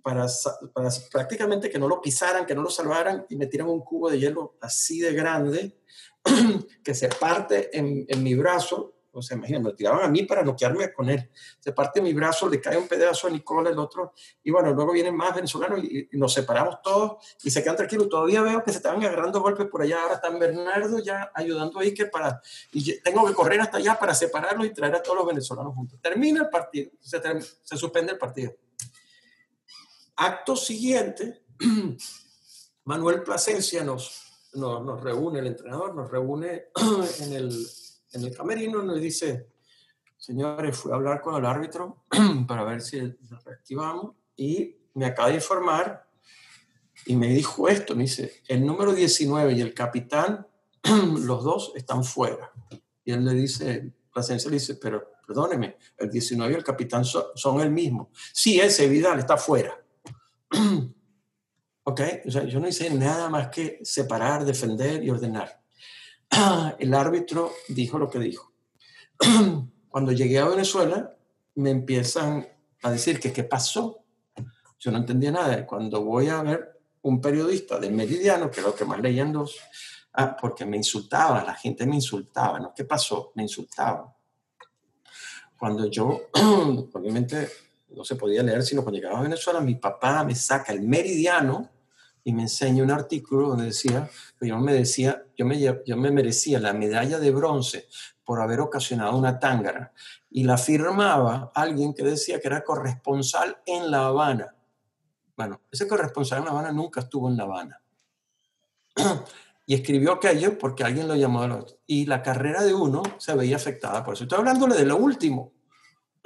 para, para prácticamente que no lo pisaran, que no lo salvaran y me tiran un cubo de hielo así de grande que se parte en, en mi brazo o sea, imagínate, me tiraban a mí para noquearme con él. Se parte mi brazo, le cae un pedazo a Nicola, el otro, y bueno, luego vienen más venezolanos y, nos separamos todos y se quedan tranquilos. Todavía veo que se estaban agarrando golpes por allá. Ahora están Bernardo ya ayudando a Iker para. Y tengo que correr hasta allá para separarlos y traer a todos los venezolanos juntos. Termina el partido, se, se suspende el partido. Acto siguiente, Manuel Plasencia nos, nos, nos reúne, el entrenador nos reúne en el en el camerino nos dice, señores, fui a hablar con el árbitro para ver si lo reactivamos y me acaba de informar y me dijo esto, me dice, el número 19 y el capitán, los dos están fuera. Y él le dice, Plasencia le dice, pero perdóneme, el 19 y el capitán son, el mismo. Sí, ese Vidal está fuera. ok, o sea, yo no hice nada más que separar, defender y ordenar. el árbitro dijo lo que dijo. Cuando llegué a Venezuela, me empiezan a decir que qué pasó. Yo no entendía nada. Cuando voy a ver un periodista del Meridiano, que es lo que más leían los... Ah, porque me insultaba, la gente me insultaba, ¿no? ¿Qué pasó? Me insultaban. Cuando yo, obviamente, no se podía leer, sino cuando llegaba a Venezuela, mi papá me saca el Meridiano y me enseña un artículo donde decía yo me decía, yo me, yo me merecía la medalla de bronce por haber ocasionado una tángara. Y la firmaba alguien que decía que era corresponsal en La Habana. Bueno, ese corresponsal en La Habana nunca estuvo en La Habana. y escribió aquello porque alguien lo llamó Y la carrera de uno se veía afectada por eso. Estoy hablándole de lo último.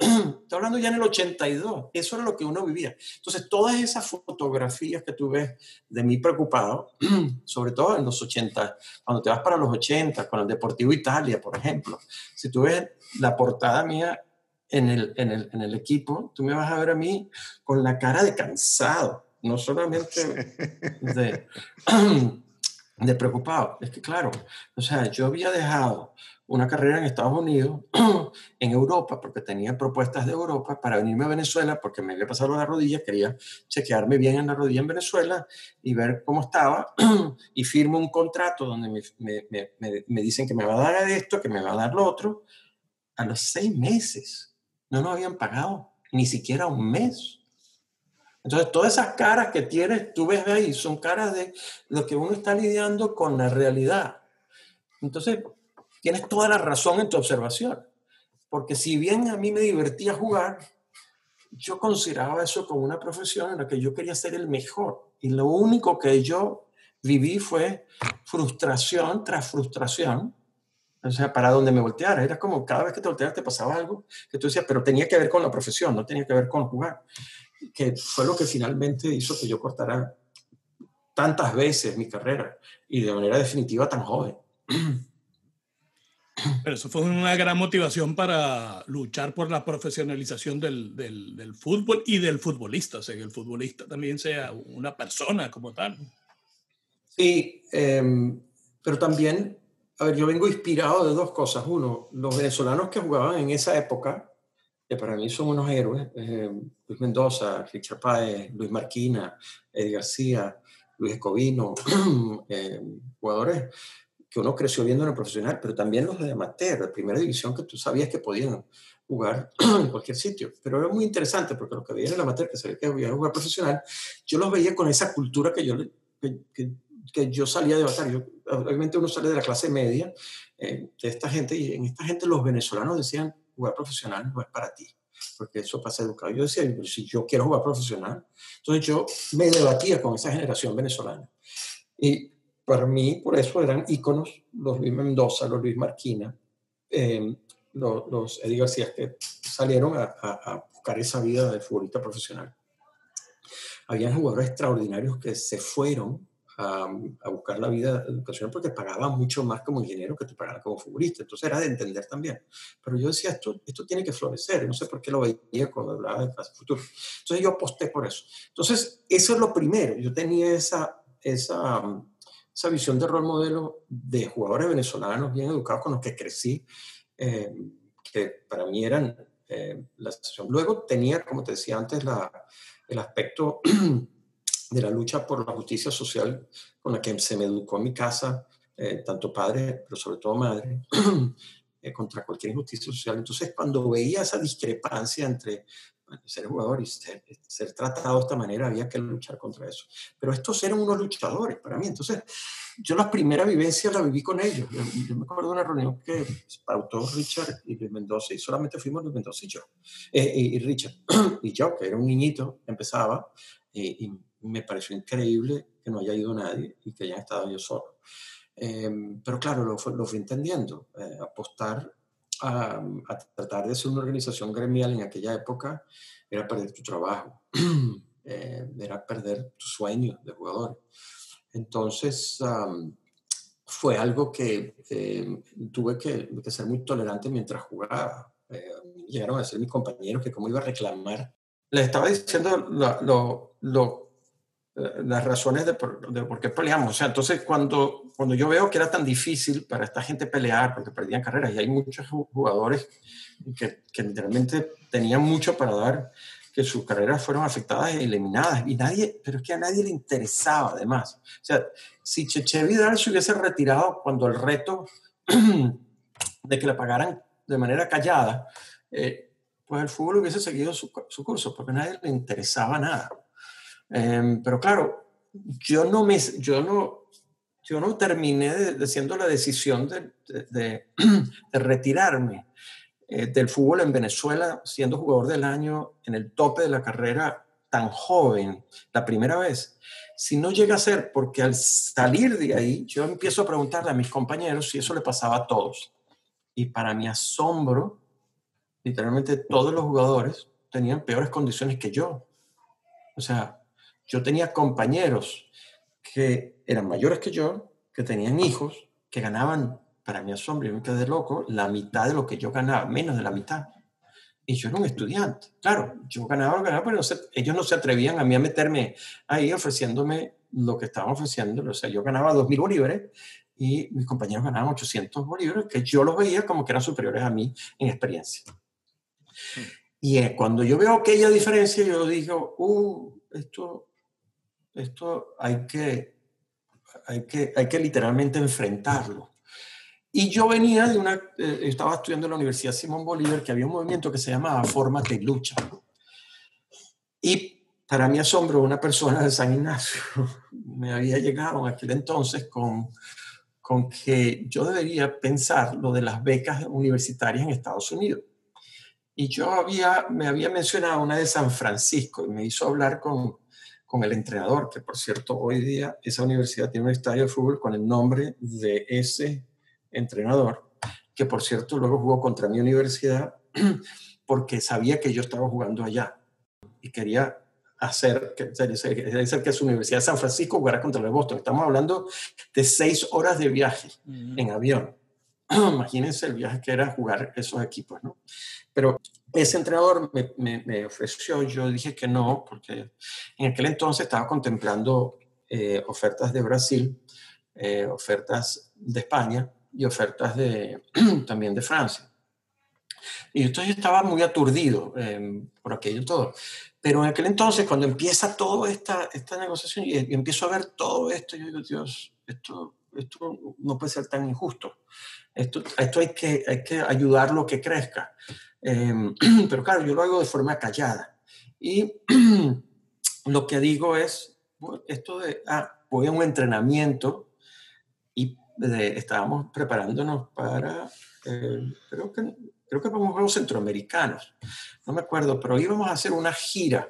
Estoy hablando ya en el 82, eso era lo que uno vivía. Entonces, todas esas fotografías que tú ves de mí preocupado, sobre todo en los 80, cuando te vas para los 80, con el Deportivo Italia, por ejemplo, si tú ves la portada mía en el, en, el, en el equipo, tú me vas a ver a mí con la cara de cansado, no solamente de, de preocupado. Es que, claro, o sea, yo había dejado una carrera en Estados Unidos, en Europa, porque tenía propuestas de Europa para venirme a Venezuela, porque me había pasado la rodilla, quería chequearme bien en la rodilla en Venezuela y ver cómo estaba, y firmo un contrato donde me, me, me, me, dicen que me va a dar esto, que me va a dar lo otro. A los seis meses no nos habían pagado ni siquiera un mes. Entonces, todas esas caras que tienes, tú ves ahí, son caras de lo que uno está lidiando con la realidad. Entonces, tienes toda la razón en tu observación. Porque si bien a mí me divertía jugar, yo consideraba eso como una profesión en la que yo quería ser el mejor. Y lo único que yo viví fue frustración tras frustración. O sea, para donde me volteara. Era como cada vez que te voltearas te pasaba algo que tú decías, pero tenía que ver con la profesión, no tenía que ver con jugar. Que fue lo que finalmente hizo que yo cortara tantas veces mi carrera y de manera definitiva tan joven. Pero eso fue una gran motivación para luchar por la profesionalización del, del, fútbol y del futbolista, o sea, que el futbolista también sea una persona como tal. Sí, eh, pero también, a ver, yo vengo inspirado de dos cosas. Uno, los venezolanos que jugaban en esa época, que para mí son unos héroes, eh, Luis Mendoza, Richard Páez, Luis Marquina, Eddie García, Luis Escobino, eh, jugadores que uno creció viendo en el profesional, pero también los de amateur, de primera división, que tú sabías que podían jugar en cualquier sitio. Pero era muy interesante porque lo que veía en el amateur, que sabía que podían jugar profesional, yo los veía con esa cultura que yo, que, que, que yo salía de batallar. Yo, obviamente uno sale de la clase media eh, de esta gente y en esta gente los venezolanos decían, jugar profesional no es para ti porque eso pasa educado. Yo decía, si yo quiero jugar profesional, entonces yo me debatía con esa generación venezolana. Y para mí, por eso eran íconos los Luis Mendoza, los Luis Marquina, eh, los, los Eddie García, que salieron a, a, a, buscar esa vida de futbolista profesional. Habían jugadores extraordinarios que se fueron a, a buscar la vida educacional porque pagaban mucho más como ingeniero que te pagaban como futbolista. Entonces era de entender también. Pero yo decía, esto, esto tiene que florecer. No sé por qué lo veía cuando hablaba de clase futuro. Entonces yo aposté por eso. Entonces, eso es lo primero. Yo tenía esa, esa esa visión de rol modelo de jugadores venezolanos bien educados con los que crecí, eh, que para mí eran eh, la situación. Luego tenía, como te decía antes, la, el aspecto de la lucha por la justicia social con la que se me educó en mi casa, eh, tanto padre, pero sobre todo madre, eh, contra cualquier injusticia social. Entonces, cuando veía esa discrepancia entre ser jugador y ser, ser, tratado de esta manera, había que luchar contra eso. Pero estos eran unos luchadores para mí. Entonces, yo las primeras vivencias las viví con ellos. Yo, yo me acuerdo de una reunión que pautó Richard y Luis Mendoza, y solamente fuimos Luis Mendoza y yo, eh, y, y, Richard, y yo, que era un niñito, empezaba, y, y, me pareció increíble que no haya ido nadie y que haya estado yo solo. Eh, pero claro, lo, lo fui entendiendo, eh, apostar a, tratar de ser una organización gremial en aquella época era perder tu trabajo, eh, era perder tu sueño de jugador. Entonces, fue algo que eh, tuve que, ser muy tolerante mientras jugaba. Eh, llegaron a ser mis compañeros que como iba a reclamar. Les estaba diciendo lo, lo, lo, las razones de por, qué peleamos. O sea, entonces cuando, cuando yo veo que era tan difícil para esta gente pelear porque perdían carreras y hay muchos jugadores que, que literalmente tenían mucho para dar, que sus carreras fueron afectadas e eliminadas y nadie, pero es que a nadie le interesaba además. O sea, si Cheche Vidal se hubiese retirado cuando el reto de que le pagaran de manera callada, eh, pues el fútbol hubiese seguido su, su, curso porque a nadie le interesaba nada. Eh, pero claro, yo no, me, yo no, yo no terminé de, de siendo la decisión de, de, de retirarme eh, del fútbol en Venezuela, siendo jugador del año en el tope de la carrera tan joven, la primera vez, si no llega a ser porque al salir de ahí, yo empiezo a preguntarle a mis compañeros si eso le pasaba a todos. Y para mi asombro, literalmente todos los jugadores tenían peores condiciones que yo. O sea, yo tenía compañeros que eran mayores que yo, que tenían hijos, que ganaban para mi asombro, yo me quedé loco, la mitad de lo que yo ganaba, menos de la mitad. Y yo era un estudiante. Claro, yo ganaba, ganaba, pero ellos no se atrevían a mí a meterme ahí ofreciéndome lo que estaban ofreciendo. O sea, yo ganaba 2.000 bolívares y mis compañeros ganaban 800 bolívares, que yo los veía como que eran superiores a mí en experiencia. Y eh, cuando yo veo aquella diferencia, yo digo, uh, esto, esto hay que, hay que, hay que literalmente enfrentarlo. Y yo venía de una, eh, estaba estudiando en la Universidad Simón Bolívar, que había un movimiento que se llamaba Forma de Lucha. Y para mi asombro, una persona de San Ignacio me había llegado en aquel entonces con, con que yo debería pensar lo de las becas universitarias en Estados Unidos. Y yo había, me había mencionado una de San Francisco y me hizo hablar con, con el entrenador, que por cierto, hoy día esa universidad tiene un estadio de fútbol con el nombre de ese entrenador, que por cierto luego jugó contra mi universidad porque sabía que yo estaba jugando allá y quería hacer que, hacer que su Universidad de San Francisco jugara contra el de Boston. Estamos hablando de seis horas de viaje en avión. Imagínense el viaje que era jugar esos equipos, ¿no? Pero ese entrenador me, me, ofreció, yo dije que no, porque en aquel entonces estaba contemplando eh, ofertas de Brasil, eh, ofertas de España, y ofertas de, también de Francia. Y entonces estaba muy aturdido em, por aquello todo. Pero en aquel entonces, cuando empieza toda esta, esta negociación y, empiezo a ver todo esto, yo digo, Dios, esto, esto no puede ser tan injusto. Esto, esto hay, que, hay que ayudarlo que crezca. Em, pero claro, yo lo hago de forma callada. Y lo que digo es, esto de, ah, voy a un entrenamiento estábamos preparándonos para, eh, creo que creo que para unos Juegos Centroamericanos, no me acuerdo, pero íbamos a hacer una gira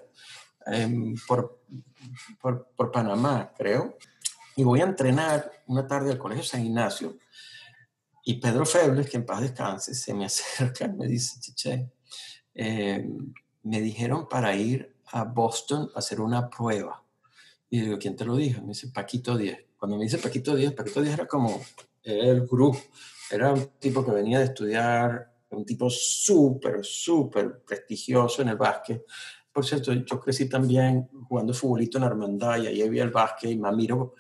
em, por, por, por, Panamá, creo, y voy a entrenar una tarde al Colegio San Ignacio, y Pedro Febles, que en paz descanse, se me acerca y me dice, Chiche, em, me dijeron para ir a Boston a hacer una prueba. Y digo, ¿quién te lo dijo? Me dice, Paquito 10 cuando me dice Paquito Díaz, Paquito Díaz era como el gurú, era un tipo que venía de estudiar, un tipo súper, súper prestigioso en el básquet. Por cierto, yo crecí también jugando futbolito en Armandá y ahí había el básquet y Mamiro,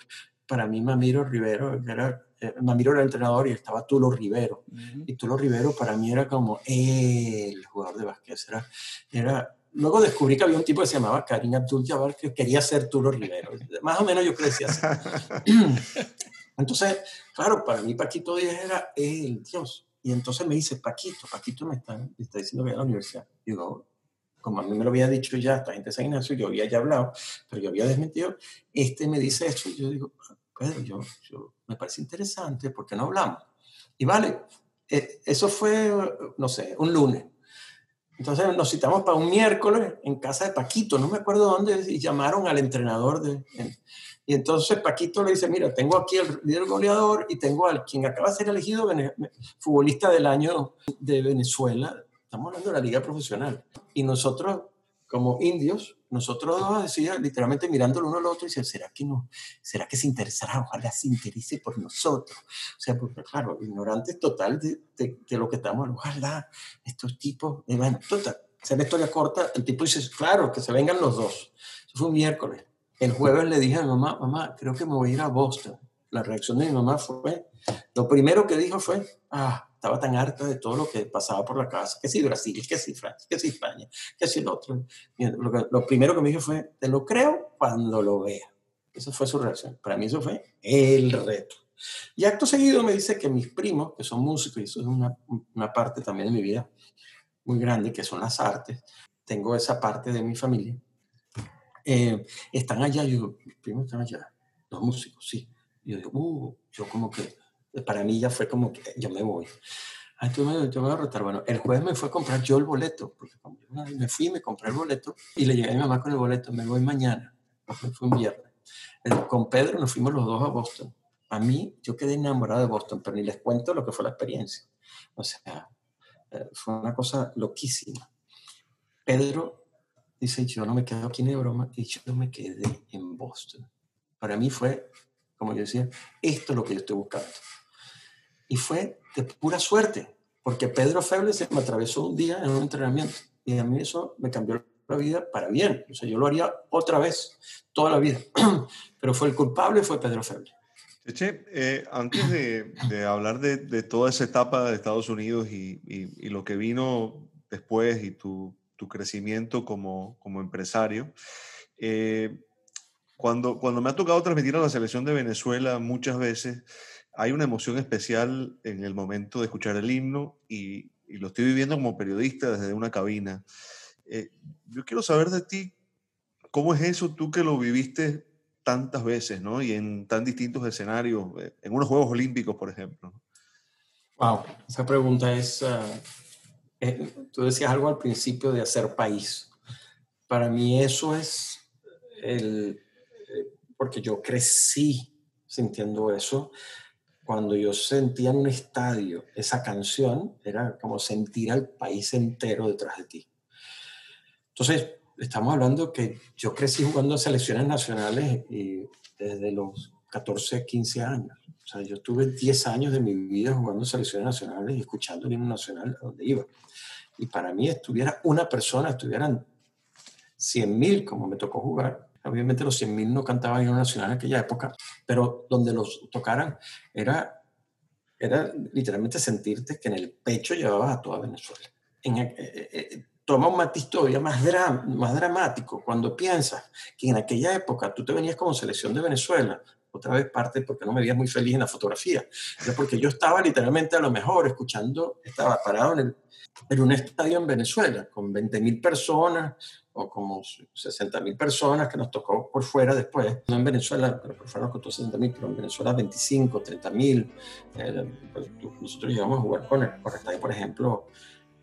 para mí Mamiro Rivero era eh, Mamiro era el entrenador y estaba Tulo Rivero. Y Tulo Rivero para mí era como el jugador de básquet. Era, era Luego descubrí que había un tipo que se llamaba Karim Abdul-Jabbar que quería ser Tulo Rivero. Más o menos yo crecí así. Entonces, claro, para mí Paquito Díaz era el Dios. Y entonces me dice, Paquito, Paquito me está, me está diciendo que a la universidad. Y digo, como a mí me lo había dicho ya esta gente de San Ignacio, yo había ya hablado, pero yo había desmentido, este me dice esto y yo digo, Pedro, yo, me parece interesante, ¿por qué no hablamos? Y vale, eh, eso fue, no sé, un lunes. Entonces nos citamos para un miércoles en casa de Paquito, no me acuerdo dónde, y llamaron al entrenador de... Y entonces Paquito le dice, mira, tengo aquí el líder goleador y tengo al quien acaba de ser elegido futbolista del año de Venezuela. Estamos hablando de la liga profesional. Y nosotros como indios, nosotros dos decía, literalmente mirando el uno al otro y decía, ¿será que no? ¿Será que se interesará? Ojalá se interese por nosotros. O sea, porque claro, ignorantes total de, de, lo que estamos, ojalá estos tipos, y bueno, total, sea la historia corta, el tipo dice, claro, que se vengan los dos. Eso fue un miércoles. El jueves le dije a mi mamá, mamá, creo que me voy a ir a Boston. La reacción de mi mamá fue, lo primero que dijo fue, ah, estaba tan harta de todo lo que pasaba por la casa, que si Brasil, que si Francia, que si España, que si el otro. Lo, lo, primero que me dijo fue, te lo creo cuando lo vea. Esa fue su reacción. Para mí eso fue el reto. Y acto seguido me dice que mis primos, que son músicos, y eso es una, una parte también de mi vida muy grande, que son las artes, tengo esa parte de mi familia, eh, están allá, yo digo, mis primos están allá, los músicos, sí. Yo digo, uh, yo como que para mí ya fue como que yo me voy. Ah, yo me, yo me a rotar. Bueno, el jueves me fue a comprar yo el boleto, porque me fui, me compré el boleto y le llegué a mi mamá con el boleto, me voy mañana, fue un viernes. Con Pedro nos fuimos los dos a Boston. A mí, yo quedé enamorado de Boston, pero ni les cuento lo que fue la experiencia. O sea, eh, fue una cosa loquísima. Pedro dice, yo no me quedo aquí ni de broma, y yo me quedé en Boston. Para mí fue, como yo decía, esto es lo que yo estoy buscando. Y fue de pura suerte, porque Pedro Feble se me atravesó un día en un entrenamiento. Y a mí eso me cambió la vida para bien. O sea, yo lo haría otra vez, toda la vida. Pero fue el culpable, fue Pedro Feble. Cheche, eh, antes de, hablar de, toda esa etapa de Estados Unidos y, y, y lo que vino después y tu, tu crecimiento como, como empresario, eh, cuando, cuando me ha tocado transmitir a la selección de Venezuela muchas veces, hay una emoción especial en el momento de escuchar el himno y, y lo estoy viviendo como periodista desde una cabina. Eh, yo quiero saber de ti, ¿cómo es eso tú que lo viviste tantas veces, ¿no? Y en tan distintos escenarios, eh, en unos Juegos Olímpicos, por ejemplo. Wow, esa pregunta es, uh, eh, tú decías algo al principio de hacer país. Para mí eso es el, eh, porque yo crecí sintiendo eso. Cuando yo sentía en un estadio esa canción, era como sentir al país entero detrás de ti. Entonces, estamos hablando que yo crecí jugando en selecciones nacionales y desde los 14, 15 años. O sea, yo tuve 10 años de mi vida jugando selecciones nacionales y escuchando el himno nacional a donde iba. Y para mí estuviera una persona, estuvieran 100 mil como me tocó jugar. Obviamente los 100 mil no cantaban himno nacional en aquella época, pero donde los tocaran era, era literalmente sentirte que en el pecho llevabas a toda Venezuela. En, eh, eh, toma un matiz todavía más, dra más dramático cuando piensas que en aquella época tú te venías como selección de Venezuela, otra vez parte porque no me veías muy feliz en la fotografía, porque yo estaba literalmente a lo mejor escuchando, estaba parado en, un estadio en Venezuela con 20 mil personas o como 60 mil personas que nos tocó por fuera después, no en Venezuela, pero por fuera nos costó 60 mil, pero en Venezuela 25, 30 mil, eh, pues, nosotros llegamos a jugar con el, con el estadio, por ejemplo,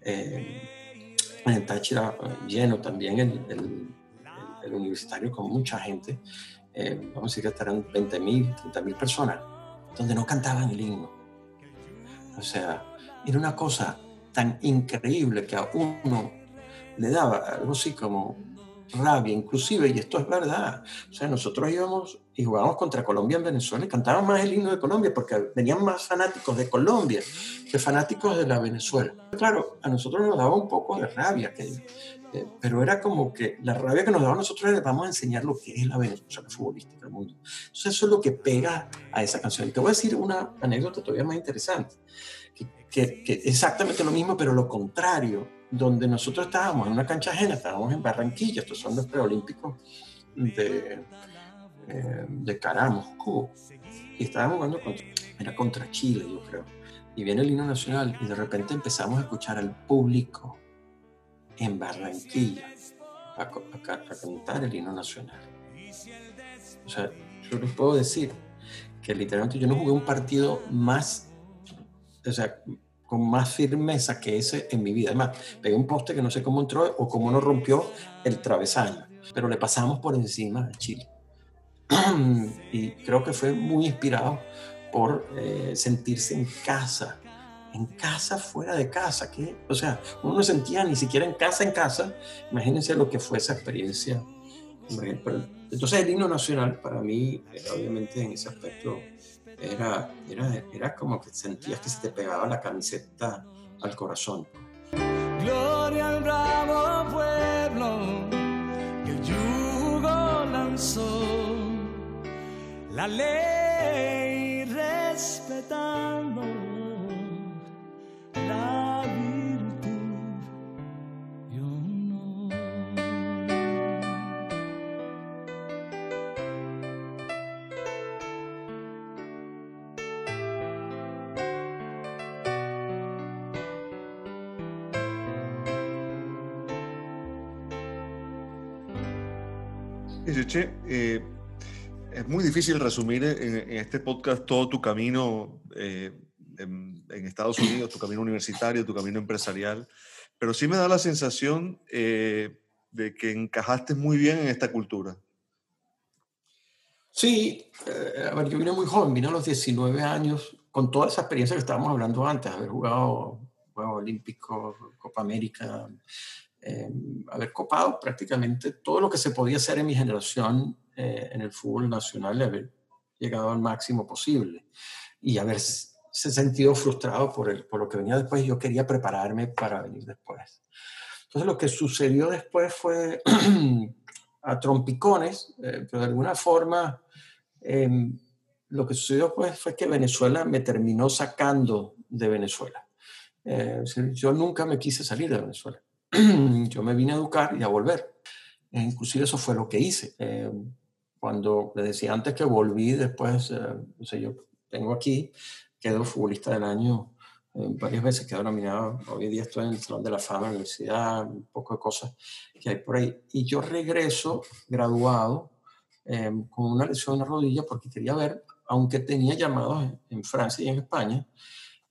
eh, en Táchira lleno también el, el, universitario con mucha gente, eh, vamos a decir que estarán 20 mil, 30 mil personas, donde no cantaban el himno. O sea, era una cosa tan increíble que a uno le daba algo así como rabia, inclusive, y esto es verdad. O sea, nosotros íbamos y jugábamos contra Colombia en Venezuela y cantaban más el himno de Colombia porque venían más fanáticos de Colombia que fanáticos de la Venezuela. Claro, a nosotros nos daba un poco de rabia, que, eh, pero era como que la rabia que nos daba a nosotros era vamos a enseñar lo que es la Venezuela futbolística del mundo. Entonces eso es lo que pega a esa canción. Y te voy a decir una anécdota todavía más interesante, que, que, que exactamente lo mismo, pero lo contrario donde nosotros estábamos en una cancha ajena, estábamos en Barranquilla, estos son los preolímpicos de, eh, de Cará, Moscú, y estábamos jugando contra, era contra Chile, yo creo. Y viene el himno nacional y de repente empezamos a escuchar al público en Barranquilla a, a, a cantar el himno nacional. O sea, yo les puedo decir que literalmente yo no jugué un partido más, o sea, con más firmeza que ese en mi vida. Además, pegué un poste que no sé cómo entró o cómo no rompió el travesaño, pero le pasamos por encima a Chile. y creo que fue muy inspirado por eh, sentirse en casa, en casa fuera de casa, que, o sea, uno no sentía ni siquiera en casa en casa, imagínense lo que fue esa experiencia. Entonces el himno nacional para mí, obviamente en ese aspecto, era, era, era como que sentías que se te pegaba la camiseta al corazón. Gloria al bravo pueblo que el yugo lanzó, la ley respetando Eh, es muy difícil resumir en, en, este podcast todo tu camino eh, en, en, Estados Unidos, tu camino universitario, tu camino empresarial, pero sí me da la sensación eh, de que encajaste muy bien en esta cultura. Sí, eh, a ver, yo vine muy joven, vine a los 19 años, con toda esa experiencia que estábamos hablando antes, haber jugado Juegos Olímpicos, Copa América, eh, haber copado prácticamente todo lo que se podía hacer en mi generación eh, en el fútbol nacional, haber llegado al máximo posible y haberse sentido frustrado por, el, por lo que venía después. Yo quería prepararme para venir después. Entonces lo que sucedió después fue a trompicones, eh, pero de alguna forma em, lo que sucedió pues fue que Venezuela me terminó sacando de Venezuela. Eh, yo nunca me quise salir de Venezuela. yo me vine a educar y a volver. E inclusive eso fue lo que hice. Em, cuando le decía antes que volví, después, eh, no sé, yo tengo aquí, quedo futbolista del año varias veces quedó nominado. Hoy día estoy en el Salón de la Fama, en la universidad, un poco de cosas que hay por ahí. Y yo regreso graduado em, con una lesión en la rodilla porque quería ver, aunque tenía llamados en, Francia y en España,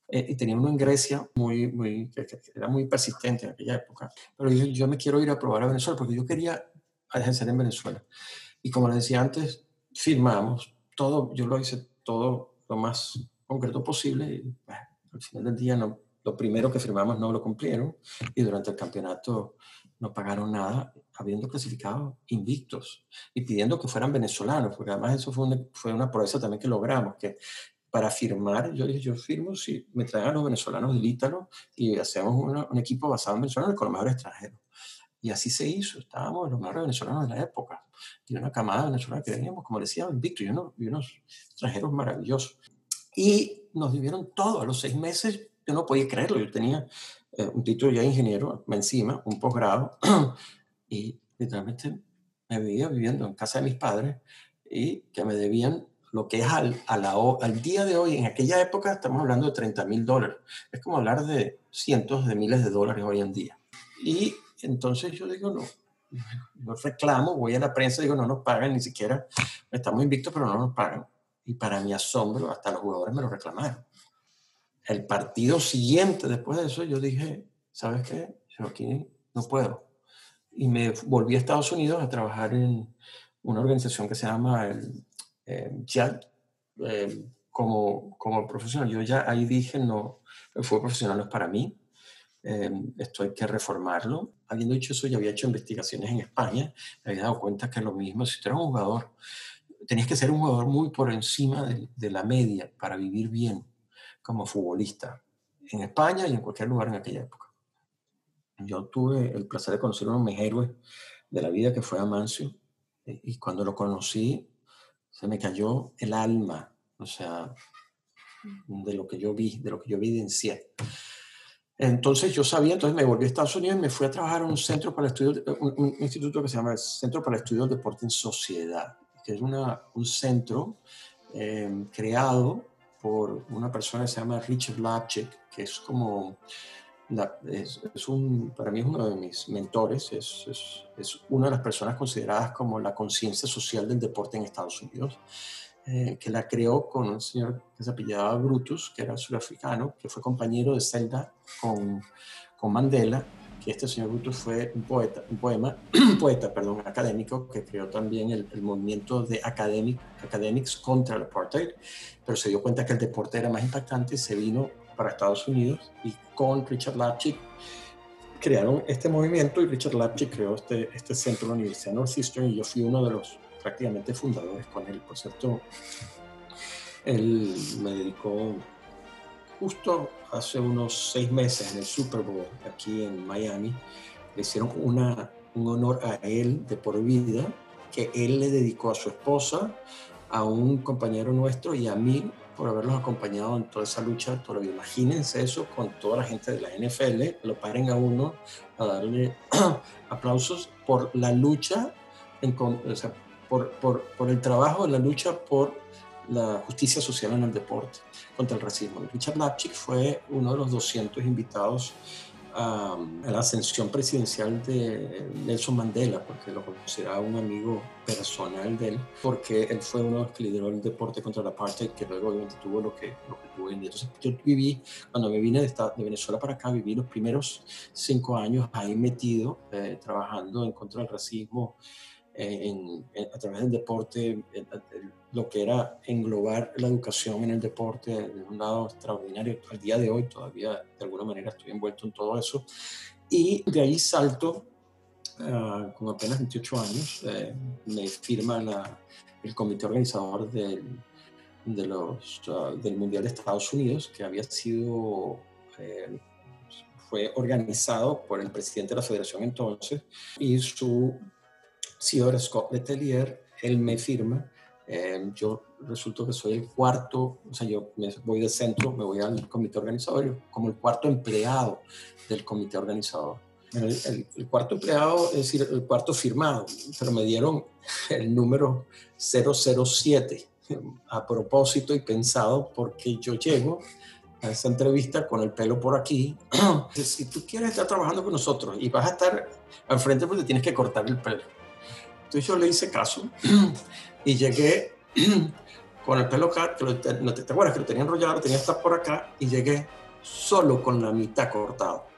eh, y tenía uno en Grecia muy, muy, que, era muy persistente en aquella época. Pero yo, yo me quiero ir a probar a Venezuela porque yo quería ejercer en Venezuela. Y como les decía antes, firmamos todo, yo lo hice todo lo más concreto posible. Y, al final del día no, lo primero que firmamos no lo cumplieron y durante el campeonato no pagaron nada, habiendo clasificado invictos y pidiendo que fueran venezolanos, porque además eso fue una, fue una proeza también que logramos, que para firmar, yo dije, yo firmo si me traen a los venezolanos del Ítalo y hacemos un equipo basado en venezolanos con los mejores extranjeros. Y así se hizo, estábamos los mejores venezolanos de la época, y una camada venezolana que veníamos, como decía, invictos y unos, y unos extranjeros maravillosos. Y nos dieron todo. A los seis meses yo no podía creerlo. Yo tenía eh, un título ya de ingeniero encima, un posgrado, y literalmente me veía viviendo en casa de mis padres y que me debían lo que es al, al día de hoy, en aquella época estamos hablando de 30 mil dólares. Es como hablar de cientos de miles de dólares hoy en día. Y entonces yo digo, no, no reclamo, voy a la prensa, digo, no nos pagan ni siquiera, estamos invictos, pero no nos pagan y para mi asombro, hasta los jugadores me lo reclamaron. El partido siguiente, después de eso, yo dije, ¿sabes qué? Yo aquí no puedo. Y me volví a Estados Unidos a trabajar en una organización que se llama el eh, eh, como, como profesional. Yo ya ahí dije, no, el fútbol profesional no es para mí. Eh, esto hay que reformarlo. Habiendo dicho eso, yo había hecho investigaciones en España, me había dado cuenta que lo mismo, si tú eres un jugador tenías que ser un jugador muy por encima de, la media para vivir bien como futbolista en España y en cualquier lugar en aquella época. Yo tuve el placer de conocer a uno de mis héroes de la vida que fue Amancio y cuando lo conocí se me cayó el alma, o sea, de lo que yo vi, de lo que yo evidencié. Entonces yo sabía, entonces me volví a Estados Unidos y me fui a trabajar en un centro para estudios, un, un instituto que se llama el Centro para Estudios del Deporte en Sociedad que es una, un centro eh, creado por una persona que se llama Richard Lapchick, que es como, es, un, para mí es uno de mis mentores, es, es, es una de las personas consideradas como la conciencia social del deporte en Estados Unidos, eh, que la creó con un señor que se apellidaba Brutus, que era surafricano, que fue compañero de celda con, con Mandela este señor Brutus fue un poeta, un poema, poeta, perdón, académico que creó también el, movimiento de academic, academics contra el apartheid, pero se dio cuenta que el deporte era más impactante y se vino para Estados Unidos y con Richard Lapchick crearon este movimiento y Richard Lapchick creó este, este centro en la Universidad de Northeastern y yo fui uno de los prácticamente fundadores con él. Por cierto, él me dedicó justo hace unos seis meses en el Super Bowl aquí en Miami, le hicieron una, un honor a él de por vida que él le dedicó a su esposa, a un compañero nuestro y a mí por haberlos acompañado en toda esa lucha. Todavía imagínense eso con toda la gente de la NFL, lo paren a uno a darle aplausos por la lucha, en, o sea, por, por, por el trabajo, la lucha por la justicia social en el deporte contra el racismo. Richard Lapchick fue uno de los 200 invitados a, la ascensión presidencial de Nelson Mandela, porque lo consideraba un amigo personal de él, porque él fue uno que lideró el deporte contra la apartheid, que luego obviamente tuvo lo que, lo que tuvo Entonces yo viví, cuando me vine de, de, Venezuela para acá, viví los primeros cinco años ahí metido, eh, trabajando en contra del racismo, en, a través del deporte, lo que era englobar la educación en el deporte de un lado extraordinario. Al día de hoy todavía de alguna manera estoy envuelto en todo eso. Y de ahí salto, uh, con apenas 28 años, eh, me firma la, el comité organizador del, de los, ah, del Mundial de Estados Unidos, que había sido, eh, fue organizado por el presidente de la federación entonces y su CEO Scott Letelier, él me firma. Eh, yo resulto que soy el cuarto, o sea, yo me voy de centro, me voy al comité organizador, como el cuarto empleado del comité organizador. El, el, cuarto empleado, es decir, el cuarto firmado, pero me dieron el número 007 a propósito y pensado porque yo llego a esa entrevista con el pelo por aquí. si tú quieres estar trabajando con nosotros y vas a estar al frente porque tienes que cortar el pelo. Entonces yo le hice caso y llegué con el pelo acá, que no te, acuerdas que lo tenía enrollado, tenía hasta por acá y llegué solo con la mitad cortado.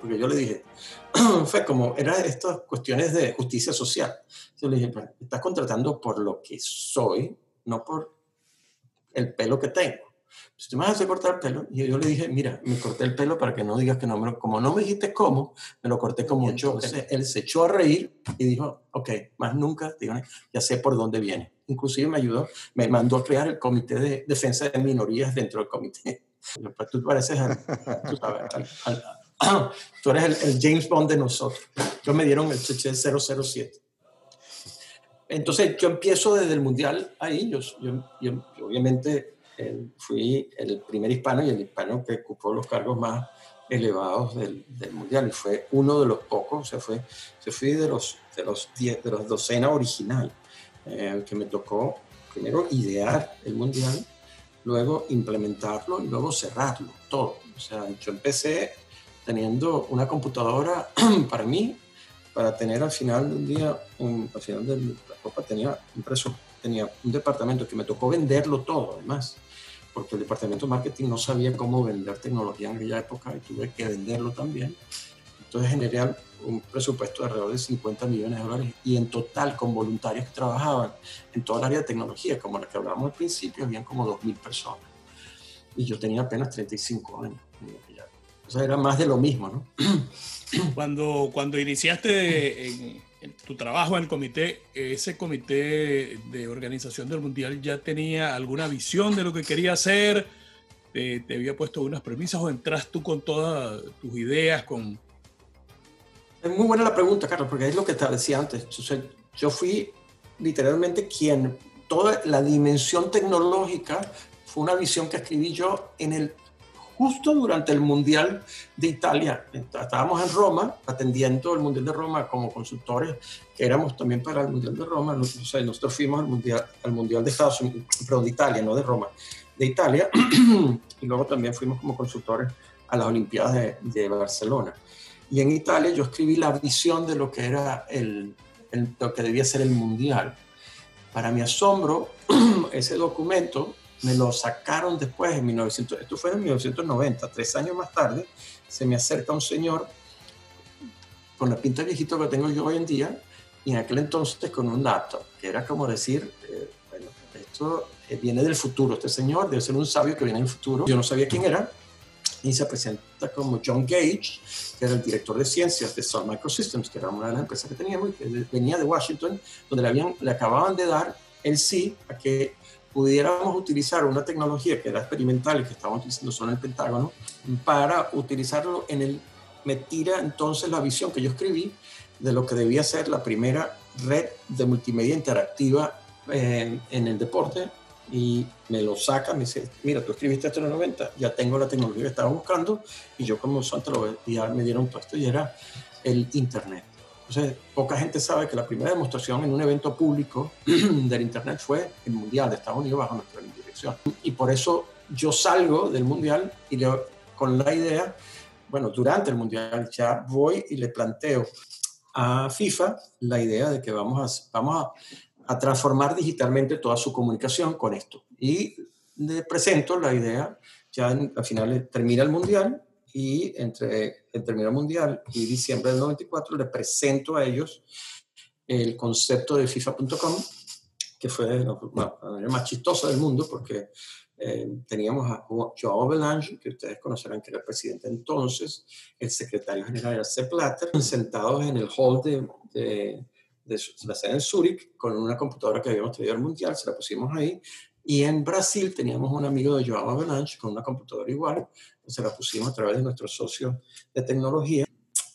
Porque yo le dije, fue como, eran estas cuestiones de justicia social. Yo le dije, pero estás contratando por lo que soy, no por el pelo que tengo. Si tú me vas a cortar el pelo, y yo le dije, mira, me corté el pelo para que no digas que no, me como no me dijiste cómo, me lo corté como yo. Él se echó a reír y dijo, ok, más nunca, digo, ya sé por dónde viene. Inclusive me ayudó, me mandó a crear el comité de defensa de minorías dentro del comité. Pues tú pareces, tú, sabes, al, tú eres el, James Bond de nosotros. Yo me dieron el Cheche 007. Entonces yo empiezo desde el Mundial ahí, yo, yo, obviamente fui el primer hispano y el hispano que ocupó los cargos más elevados del, del, mundial y fue uno de los pocos, se fue, se fui de los de los diez, de los docena original eh, que me tocó primero idear el mundial, luego implementarlo y luego cerrarlo todo. O sea, yo empecé teniendo una computadora para mí, para tener al final del día, un, al final de la copa tenía impreso, tenía un departamento que me tocó venderlo todo además porque el departamento de marketing no sabía cómo vender tecnología en aquella época y tuve que venderlo también. Entonces generé un presupuesto de alrededor de 50 millones de dólares y en total con voluntarios que trabajaban en toda el área de tecnología, como la que hablábamos al principio, habían como 2.000 personas. Y yo tenía apenas 35 años. O sea, era más de lo mismo, ¿no? Cuando, cuando iniciaste en, tu trabajo en el comité, ese comité de organización del Mundial ya tenía alguna visión de lo que quería hacer, te, había puesto unas premisas o entras tú con todas tus ideas, con... Es muy buena la pregunta, Carlos, porque es lo que te decía antes. yo fui literalmente quien, toda la dimensión tecnológica fue una visión que escribí yo en el justo durante el Mundial de Italia. Estábamos en Roma atendiendo el Mundial de Roma como consultores, que éramos también para el Mundial de Roma. nosotros fuimos al Mundial, al mundial de Estados Unidos, pero de Italia, no de Roma, de Italia. y luego también fuimos como consultores a las Olimpiadas de, de Barcelona. Y en Italia yo escribí la visión de lo que era el, el, lo que debía ser el Mundial. Para mi asombro, ese documento me lo sacaron después en 1900, esto fue en 1990, tres años más tarde, se me acerca un señor con la pinta viejito que tengo yo hoy en día y en aquel entonces con un laptop, que era como decir, eh, bueno, esto eh, viene del futuro, este señor debe ser un sabio que viene del futuro, yo no sabía quién era, y se presenta como John Gage, que era el director de ciencias de Sun Microsystems, que era una de las empresas que teníamos, que venía de Washington, donde le, habían, le acababan de dar el sí a que pudiéramos utilizar una tecnología que era experimental y que estábamos utilizando solo en el Pentágono, para utilizarlo en el... Me tira entonces la visión que yo escribí de lo que debía ser la primera red de multimedia interactiva eh, en el deporte y me lo saca, me dice, mira, tú escribiste esto en el 90, ya tengo la tecnología que estaba buscando y yo como santo lo ya me dieron todo esto y era el Internet. Entonces, poca gente sabe que la primera demostración en un evento público del Internet fue el Mundial de Estados Unidos bajo nuestra dirección. Y por eso yo salgo del Mundial y le, con la idea, bueno, durante el Mundial ya voy y le planteo a FIFA la idea de que vamos a, vamos a, a transformar digitalmente toda su comunicación con esto. Y le presento la idea, ya al final termina el Mundial y entre el término mundial y diciembre del 94 le presento a ellos el concepto de FIFA.com, que fue la manera más chistosa del mundo porque eh, teníamos a Joao Belange, que ustedes conocerán que era el presidente entonces, el secretario general era Sepp Blatter, sentados en el hall de, de, de, la sede en Zurich con una computadora que habíamos traído al mundial, se la pusimos ahí, y en Brasil teníamos un amigo de Joao Avalanche con una computadora igual, se la pusimos a través de nuestros socios de tecnología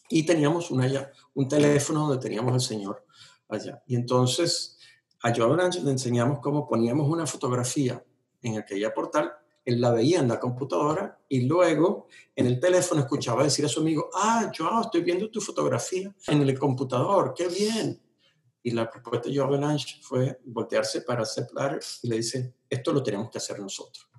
y teníamos una, un teléfono donde teníamos al señor allá. Y entonces a Joao Blanche le enseñamos cómo poníamos una fotografía en aquella portal, él la veía en la computadora y luego en el teléfono escuchaba decir a su amigo, ah, Joao, estoy viendo tu fotografía en el computador, qué bien. Y la propuesta de Joao Blanche fue voltearse para Platter y le dice, esto lo tenemos que hacer nosotros.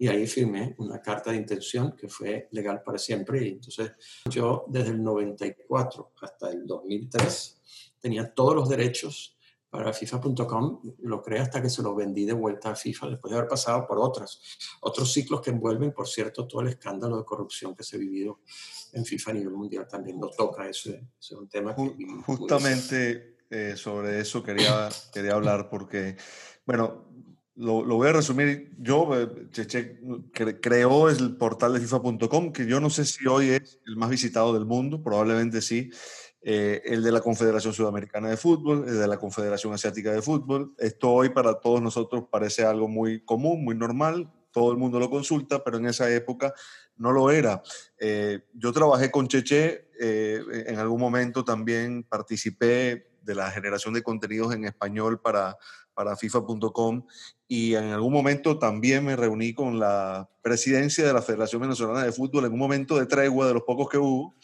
Y ahí firmé una carta de intención que fue legal para siempre. Y entonces yo desde el 94 hasta el 2003 tenía todos los derechos para FIFA.com, lo creé hasta que se lo vendí de vuelta a FIFA después de haber pasado por otras, otros ciclos que envuelven, por cierto, todo el escándalo de corrupción que se ha vivido en FIFA a nivel mundial también lo toca, ese, es un tema que... Justamente eh, sobre eso quería, quería hablar porque, bueno, lo, lo, voy a resumir. Yo, eh, Cheche creó el portal de FIFA.com, que yo no sé si hoy es el más visitado del mundo, probablemente sí. Eh, el de la Confederación Sudamericana de Fútbol, el de la Confederación Asiática de Fútbol. Esto hoy para todos nosotros parece algo muy común, muy normal, todo el mundo lo consulta, pero en esa época no lo era. Eh, yo trabajé con Cheche, eh, en algún momento también participé de la generación de contenidos en español para, para FIFA.com y en algún momento también me reuní con la presidencia de la Federación Venezolana de Fútbol en un momento de tregua de los pocos que hubo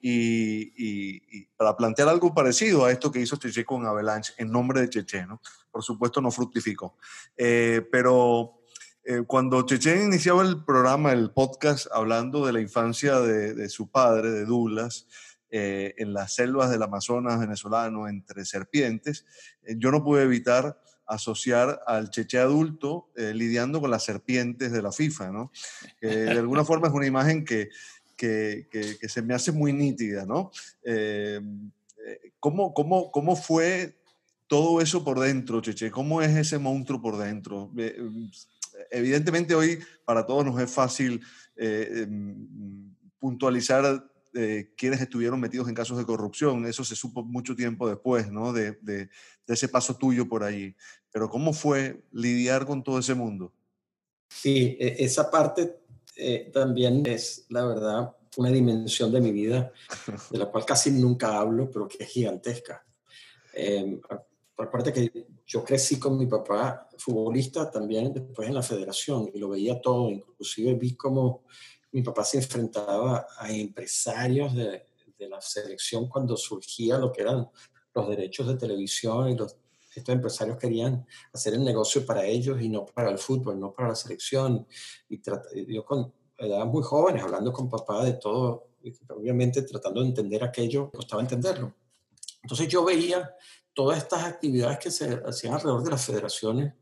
y, para plantear algo parecido a esto que hizo Cheche con Avalanche en nombre de Cheche, ¿no? Por supuesto no fructificó. Eh, pero eh, cuando Cheche iniciaba el programa, el podcast, hablando de la infancia de, su padre, de Douglas, eh, en las selvas del Amazonas venezolano, entre serpientes, yo no pude evitar asociar al Cheche adulto lidiando con las serpientes de la FIFA, ¿no? de alguna forma es una imagen que que, que, se me hace muy nítida, ¿no? Eh, eh, ¿cómo, cómo, cómo fue todo eso por dentro, Cheche? ¿Cómo es ese monstruo por dentro? Eh, evidentemente hoy para todos nos es fácil em, puntualizar quiénes estuvieron metidos en casos de corrupción. Eso se supo mucho tiempo después, ¿no? De, de, de, ese paso tuyo por ahí. Pero ¿cómo fue lidiar con todo ese mundo? Sí, e, esa parte eh, también es, la verdad, una dimensión de mi vida de la cual casi nunca hablo, pero que es gigantesca. Eh, por parte que yo crecí con mi papá futbolista también después en la federación y lo veía todo, inclusive vi cómo mi papá se enfrentaba a empresarios de, de la selección cuando surgía lo que eran los derechos de televisión y los, estos empresarios querían hacer el negocio para ellos y no para el fútbol, no para la selección. Y yo con edades muy jóvenes, hablando con papá de todo, obviamente tratando de entender aquello, costaba entenderlo. Entonces yo veía todas estas actividades que se hacían alrededor de las federaciones,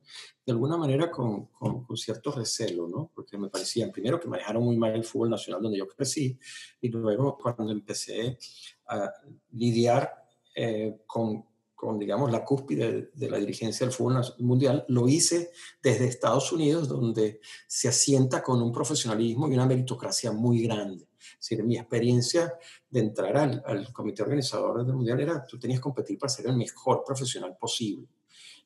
de alguna manera con, con, cierto recelo, ¿no? Porque me parecían, primero, que manejaron muy mal el fútbol nacional donde yo crecí, y luego cuando empecé a lidiar eh, con con, digamos, la cúspide de la dirigencia del fútbol mundial, lo hice desde Estados Unidos, donde se asienta con un profesionalismo y una meritocracia muy grande. Es decir, mi experiencia de entrar al, al comité organizador del mundial era, tú tenías que competir para ser el mejor profesional posible.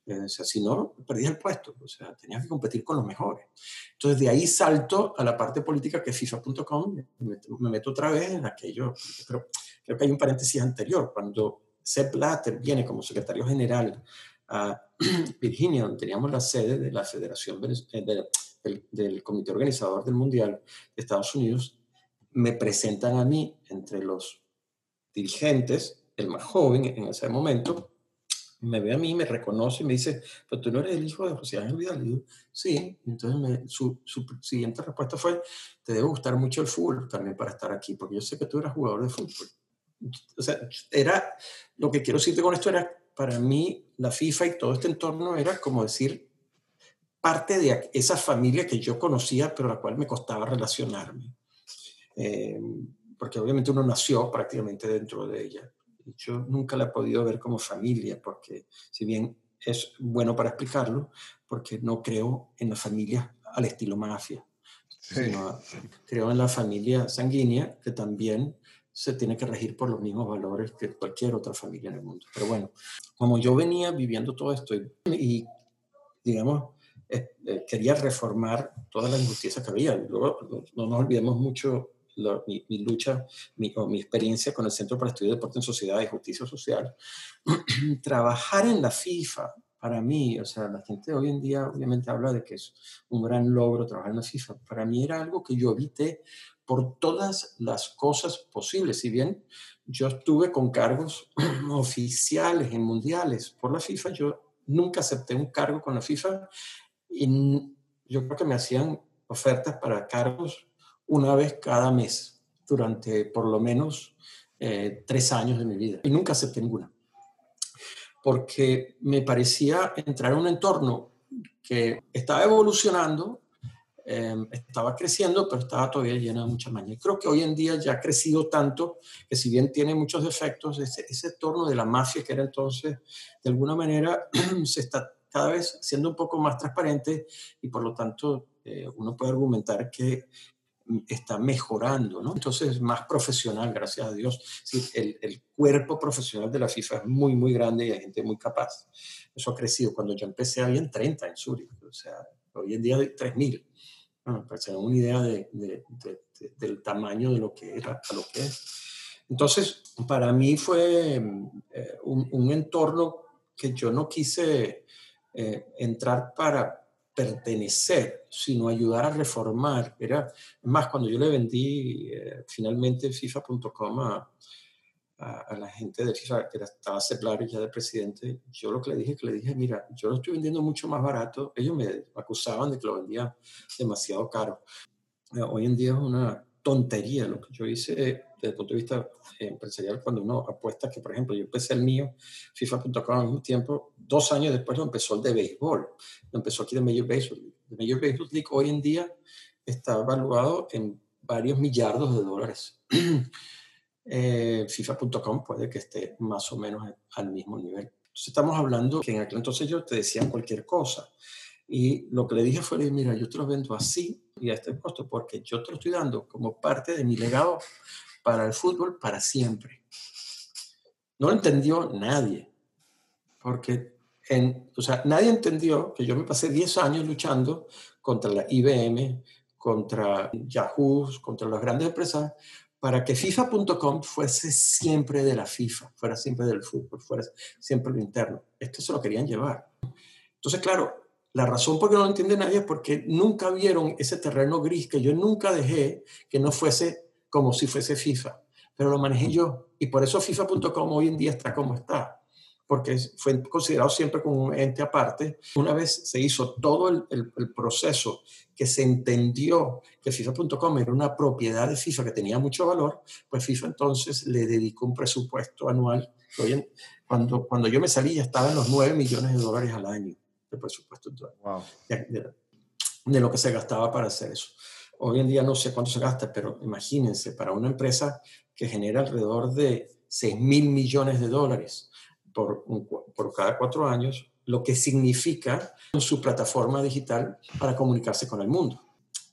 O sea, si no, perdías el puesto. O sea, tenías que competir con los mejores. Entonces, de ahí salto a la parte política que es FIFA.com. Me, meto otra vez en aquello. Pero creo que hay un paréntesis anterior. Cuando Sepp Blatter viene como secretario general a Virginia, donde teníamos la sede de la Federación eh, del, Comité Organizador del Mundial de Estados Unidos, me presentan a mí entre los dirigentes, el más joven en ese momento, me ve a mí, me reconoce y me dice, pero tú no eres el hijo de José Ángel Vidal. Yo, sí. Entonces su, su, siguiente respuesta fue, te debe gustar mucho el fútbol también para estar aquí, porque yo sé que tú eras jugador de fútbol o sea, era, lo que quiero decirte con esto era, para mí, la FIFA y todo este entorno era como decir, parte de esa familia que yo conocía, pero la cual me costaba relacionarme. Eh, porque obviamente uno nació prácticamente dentro de ella. Yo nunca la he podido ver como familia, porque si bien es bueno para explicarlo, porque no creo en la familia al estilo mafia, sino creo en la familia sanguínea, que también se tiene que regir por los mismos valores que cualquier otra familia en el mundo. Pero bueno, como yo venía viviendo todo esto y, digamos, eh, eh, quería reformar todas las injusticias que había. Luego, no nos olvidemos mucho mi, lucha o mi experiencia con el Centro para Estudio de Deporte en Sociedad y Justicia Social. Trabajar en la FIFA, para mí, o sea, la gente hoy en día obviamente habla de que es un gran logro trabajar en la FIFA. Para mí era algo que yo evité por todas las cosas posibles. Si bien yo estuve con cargos oficiales en mundiales por la FIFA, yo nunca acepté un cargo con la FIFA y yo creo que me hacían ofertas para cargos una vez cada mes durante por lo menos eh, tres años de mi vida y nunca acepté ninguna. Porque me parecía entrar en un entorno que estaba evolucionando, em, estaba creciendo, pero estaba todavía lleno de mucha maña. Y creo que hoy en día ya ha crecido tanto que si bien tiene muchos defectos, ese, ese entorno de la mafia que era entonces, de alguna manera se está cada vez siendo un poco más transparente y por lo tanto eh, uno puede argumentar que está mejorando, ¿no? Entonces es más profesional, gracias a Dios. El, el, cuerpo profesional de la FIFA es muy, muy grande y hay gente muy capaz. Eso ha crecido. Cuando yo empecé había 30 en Zurich, o sea, hoy en día hay 3.000. Bueno, para tener una idea de, de, de, del tamaño de lo que era a lo que es. Entonces, para mí fue eh, un, un, entorno que yo no quise eh, entrar para pertenecer, sino ayudar a reformar. Era más cuando yo le vendí eh, finalmente FIFA.com a, a, a, la gente de FIFA, que estaba Ceplar ya de presidente, yo lo que le dije, que le dije, mira, yo lo estoy vendiendo mucho más barato. Ellos me acusaban de que lo vendía demasiado caro. Eh, hoy en día es una tontería lo que yo hice desde el punto de vista empresarial cuando uno apuesta que, por ejemplo, yo empecé el mío, FIFA.com al mismo tiempo, dos años después lo empezó el de béisbol, lo empezó aquí de Major Baseball. El Major Baseball League hoy en día está evaluado en varios millardos de dólares. eh, FIFA.com puede que esté más o menos al mismo nivel. Entonces estamos hablando que en aquel entonces yo te decía cualquier cosa. Y lo que le dije fue, mira, yo te lo vendo así y a este costo porque yo te lo estoy dando como parte de mi legado para el fútbol para siempre. No lo entendió nadie, porque o sea, nadie entendió que yo me pasé 10 años luchando contra la IBM, contra Yahoo, contra las grandes empresas, para que FIFA.com fuese siempre de la FIFA, fuera siempre del fútbol, fuera siempre lo interno. Esto se lo querían llevar. Entonces, claro, la razón por qué no lo entiende nadie es porque nunca vieron ese terreno gris que yo nunca dejé que no fuese como si fuese FIFA, pero lo manejé yo. Y por eso FIFA.com hoy en día está como está, porque fue considerado siempre como un ente aparte. Una vez se hizo todo el, el, el proceso que se entendió que FIFA.com era una propiedad de FIFA que tenía mucho valor, pues FIFA entonces le dedicó un presupuesto anual. Hoy cuando, cuando yo me salí ya estaba en los 9 millones de dólares al año de presupuesto wow. de, de, de, lo que se gastaba para hacer eso. Hoy en día no sé cuánto se gasta, pero imagínense, para una empresa que genera alrededor de 6 mil millones de dólares por, por cada cuatro años, lo que significa su plataforma digital para comunicarse con el mundo.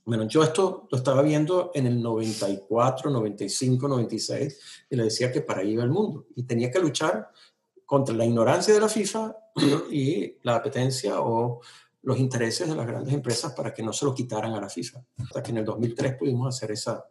Bueno, yo esto lo estaba viendo en el 94, 95, 96 y le decía que para ahí iba el mundo y tenía que luchar contra la ignorancia de la FIFA y la apetencia o los intereses de las grandes empresas para que no se lo quitaran a la FIFA. Hasta que en el 2003 pudimos hacer esa,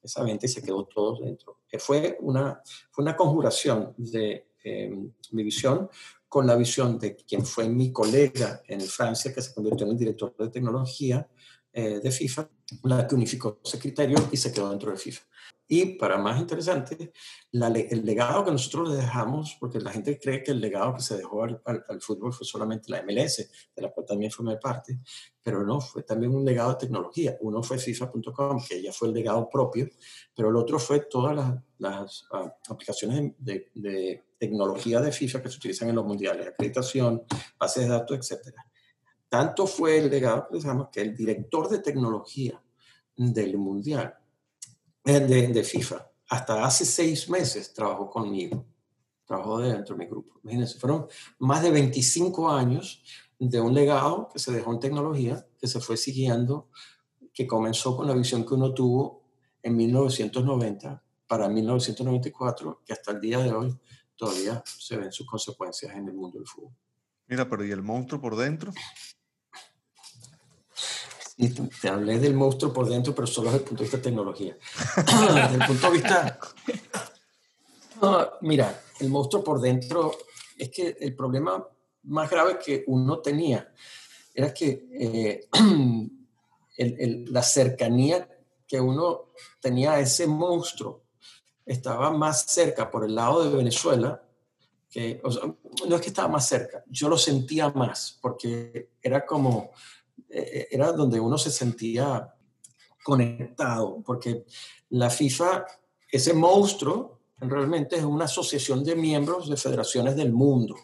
esa venta y se quedó todo dentro. Fue una, fue una conjuración de eh, mi visión con la visión de quien fue mi colega en Francia, que se convirtió en el director de tecnología eh, de FIFA, la que unificó ese criterio y se quedó dentro de FIFA. Y para más interesante, el legado que nosotros le dejamos, porque la gente cree que el legado que se dejó al, fútbol fue solamente la MLS, de la cual también formé parte, pero no, fue también un legado de tecnología. Uno fue FIFA.com, que ya fue el legado propio, pero el otro fue todas las, uh, aplicaciones de, tecnología de FIFA que se utilizan en los mundiales, acreditación, bases de datos, etc. Tanto fue el legado que el director de tecnología del mundial de, de, FIFA. Hasta hace seis meses trabajó conmigo, trabajó dentro de mi grupo. Imagínense, fueron más de 25 años de un legado que se dejó en tecnología, que se fue siguiendo, que comenzó con la visión que uno tuvo en 1990 para 1994, que hasta el día de hoy todavía se ven sus consecuencias en el mundo del fútbol. Mira, pero ¿y el monstruo por dentro? Y te, hablé del monstruo por dentro, pero solo desde el punto de vista de tecnología. desde el punto de vista... No, mira, el monstruo por dentro es que el problema más grave que uno tenía era que eh, el- el- la cercanía que uno tenía a ese monstruo estaba más cerca por el lado de Venezuela que, o sea, no es que estaba más cerca, yo lo sentía más porque era como, era donde uno se sentía conectado, porque la FIFA, ese monstruo, realmente es una asociación de miembros de federaciones del mundo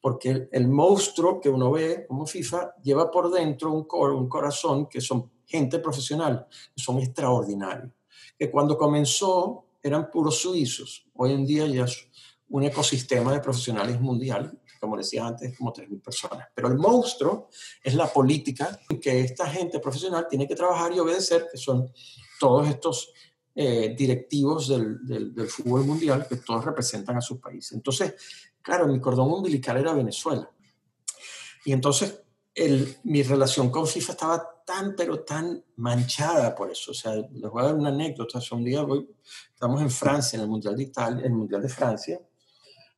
porque el, el monstruo que uno ve como FIFA lleva por dentro un, cor- un corazón que son gente profesional, que son extraordinarios, que cuando comenzó eran puros suizos, hoy en día ya es un ecosistema de profesionales mundial, como decía antes, como 3.000 personas. Pero el monstruo es la política que esta gente profesional tiene que trabajar y obedecer, que son todos estos eh, directivos del, del- del fútbol mundial que todos representan a sus países. Entonces, claro, mi cordón umbilical era Venezuela. Y entonces el- mi relación con FIFA estaba tan, pero tan manchada por eso. O sea, les voy a dar una anécdota. O un día voy, estamos en Francia, en el Mundial de Italia, el Mundial de Francia,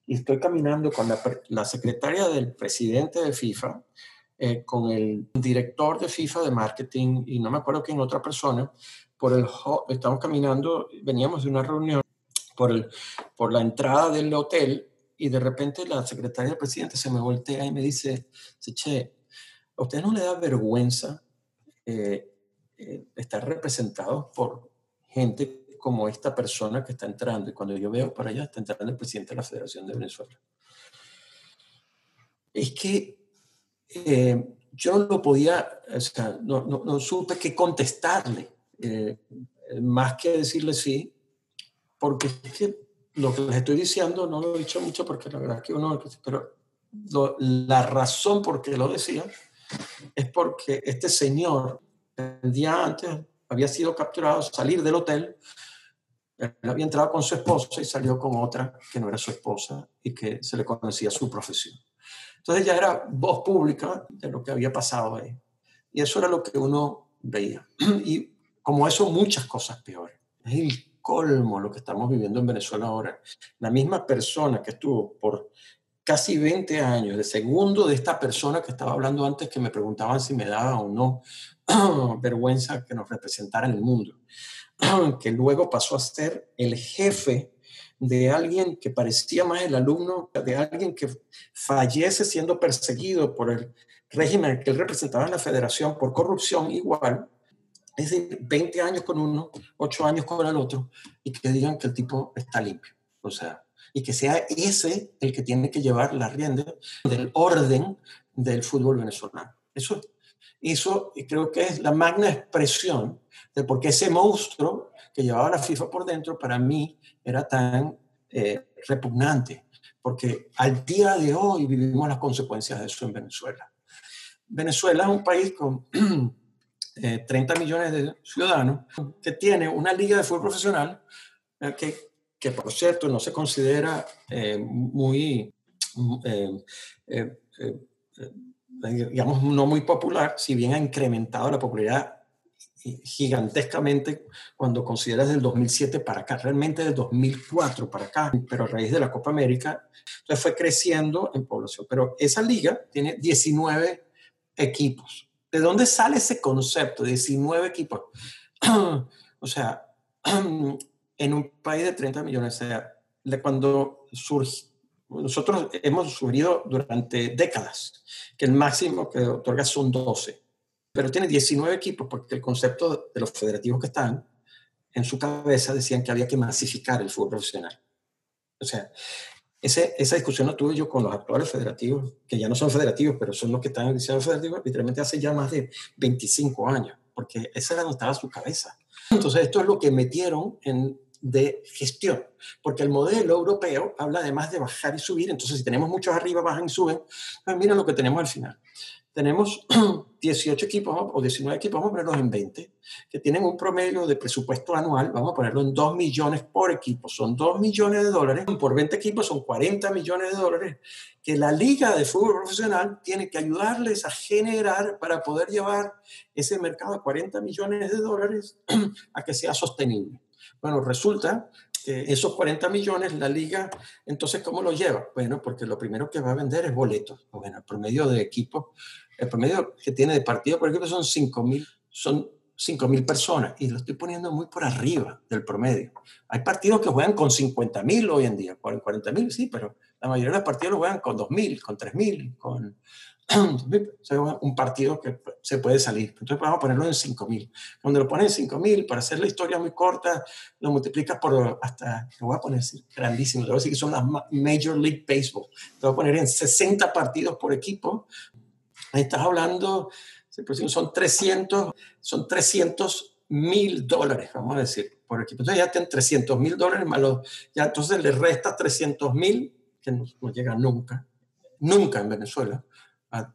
y estoy caminando con la, la secretaria del presidente de FIFA, eh, con el director de FIFA de marketing y no me acuerdo quién otra persona, por el, estamos caminando, veníamos de una reunión por, el, por la entrada del hotel y de repente la secretaria del presidente se me voltea y me dice, che, ¿a usted no le da vergüenza eh, eh, estar representado por gente como esta persona que está entrando? Y cuando yo veo para allá, está entrando el presidente de la Federación de Venezuela. Es que eh, yo no podía, o sea, no, no, no supe qué contestarle, eh, más que decirle sí, porque es que lo que les estoy diciendo no lo he dicho mucho porque la verdad es que uno, pero lo- la razón por qué lo decía es porque este señor el día antes había sido capturado, salir del hotel, él había entrado con su esposa y salió con otra que no era su esposa y que se le conocía su profesión. Entonces ya era voz pública de lo que había pasado ahí. Y eso era lo que uno veía. Y como eso, muchas cosas peores. Es el colmo lo que estamos viviendo en Venezuela ahora. La misma persona que estuvo por casi 20 años de segundo de esta persona que estaba hablando antes, que me preguntaban si me daba o no vergüenza que nos representara en el mundo, que luego pasó a ser el jefe de alguien que parecía más el alumno, de alguien que fallece siendo perseguido por el régimen que él representaba en la federación por corrupción igual, es decir, 20 años con uno, 8 años con el otro, y que digan que el tipo está limpio. O sea, y que sea ese el que tiene que llevar la rienda del orden del fútbol venezolano. Eso, eso creo que es la magna expresión de por qué ese monstruo que llevaba la FIFA por dentro para mí era tan eh, repugnante, porque al día de hoy vivimos las consecuencias de eso en Venezuela. Venezuela es un país con eh, 30 millones de ciudadanos que tiene una liga de fútbol profesional eh, que, que, por cierto, no se considera eh, muy, eh, eh, digamos, no muy popular, si bien ha incrementado la popularidad gigantescamente cuando consideras del 2007 para acá, realmente del 2004 para acá, pero a raíz de la Copa América, entonces fue creciendo en población. Pero esa liga tiene 19 equipos. ¿De dónde sale ese concepto? 19 equipos. o sea, en un país de 30 millones, o sea, cuando surge, nosotros hemos sufrido durante décadas que el máximo que otorga son 12 pero tiene 19 equipos porque el concepto de los federativos que están en su cabeza decían que había que masificar el fútbol profesional. O sea, ese, esa discusión la tuve yo con los actuales federativos, que ya no son federativos, pero son los que están en el federativo, literalmente hace ya más de 25 años, porque esa era donde estaba su cabeza. Entonces, esto es lo que metieron en, de gestión, porque el modelo europeo habla además de bajar y subir, entonces si tenemos muchos arriba, bajan y suben, pues mira lo que tenemos al final tenemos 18 equipos o 19 equipos, vamos a ponerlos en 20, que tienen un promedio de presupuesto anual, vamos a ponerlo en 2 millones por equipo, son 2 millones de dólares, por 20 equipos son 40 millones de dólares, que la liga de fútbol profesional tiene que ayudarles a generar para poder llevar ese mercado de 40 millones de dólares a que sea sostenible. Bueno, resulta que esos 40 millones la liga, entonces, ¿cómo lo lleva? Bueno, porque lo primero que va a vender es boletos. Bueno, el promedio de equipo, el promedio que tiene de partido por equipo son 5 mil, son 5 mil personas y lo estoy poniendo muy por arriba del promedio. Hay partidos que juegan con 50 mil hoy en día, 40 mil, sí, pero la mayoría de los partidos lo juegan con 2 mil, con 3 mil, con un partido que se puede salir. Entonces vamos a ponerlo en 5.000. Cuando lo pones en 5.000, para hacer la historia muy corta, lo multiplicas por hasta, lo voy a poner grandísimo, te voy a decir que son las Major League Baseball. Te voy a poner en 60 partidos por equipo. Ahí estás hablando, son 300, son 300 mil dólares, vamos a decir, por equipo. Entonces ya tienen 300 mil dólares más ya entonces le resta 300 mil, que no, no llega nunca, nunca en Venezuela a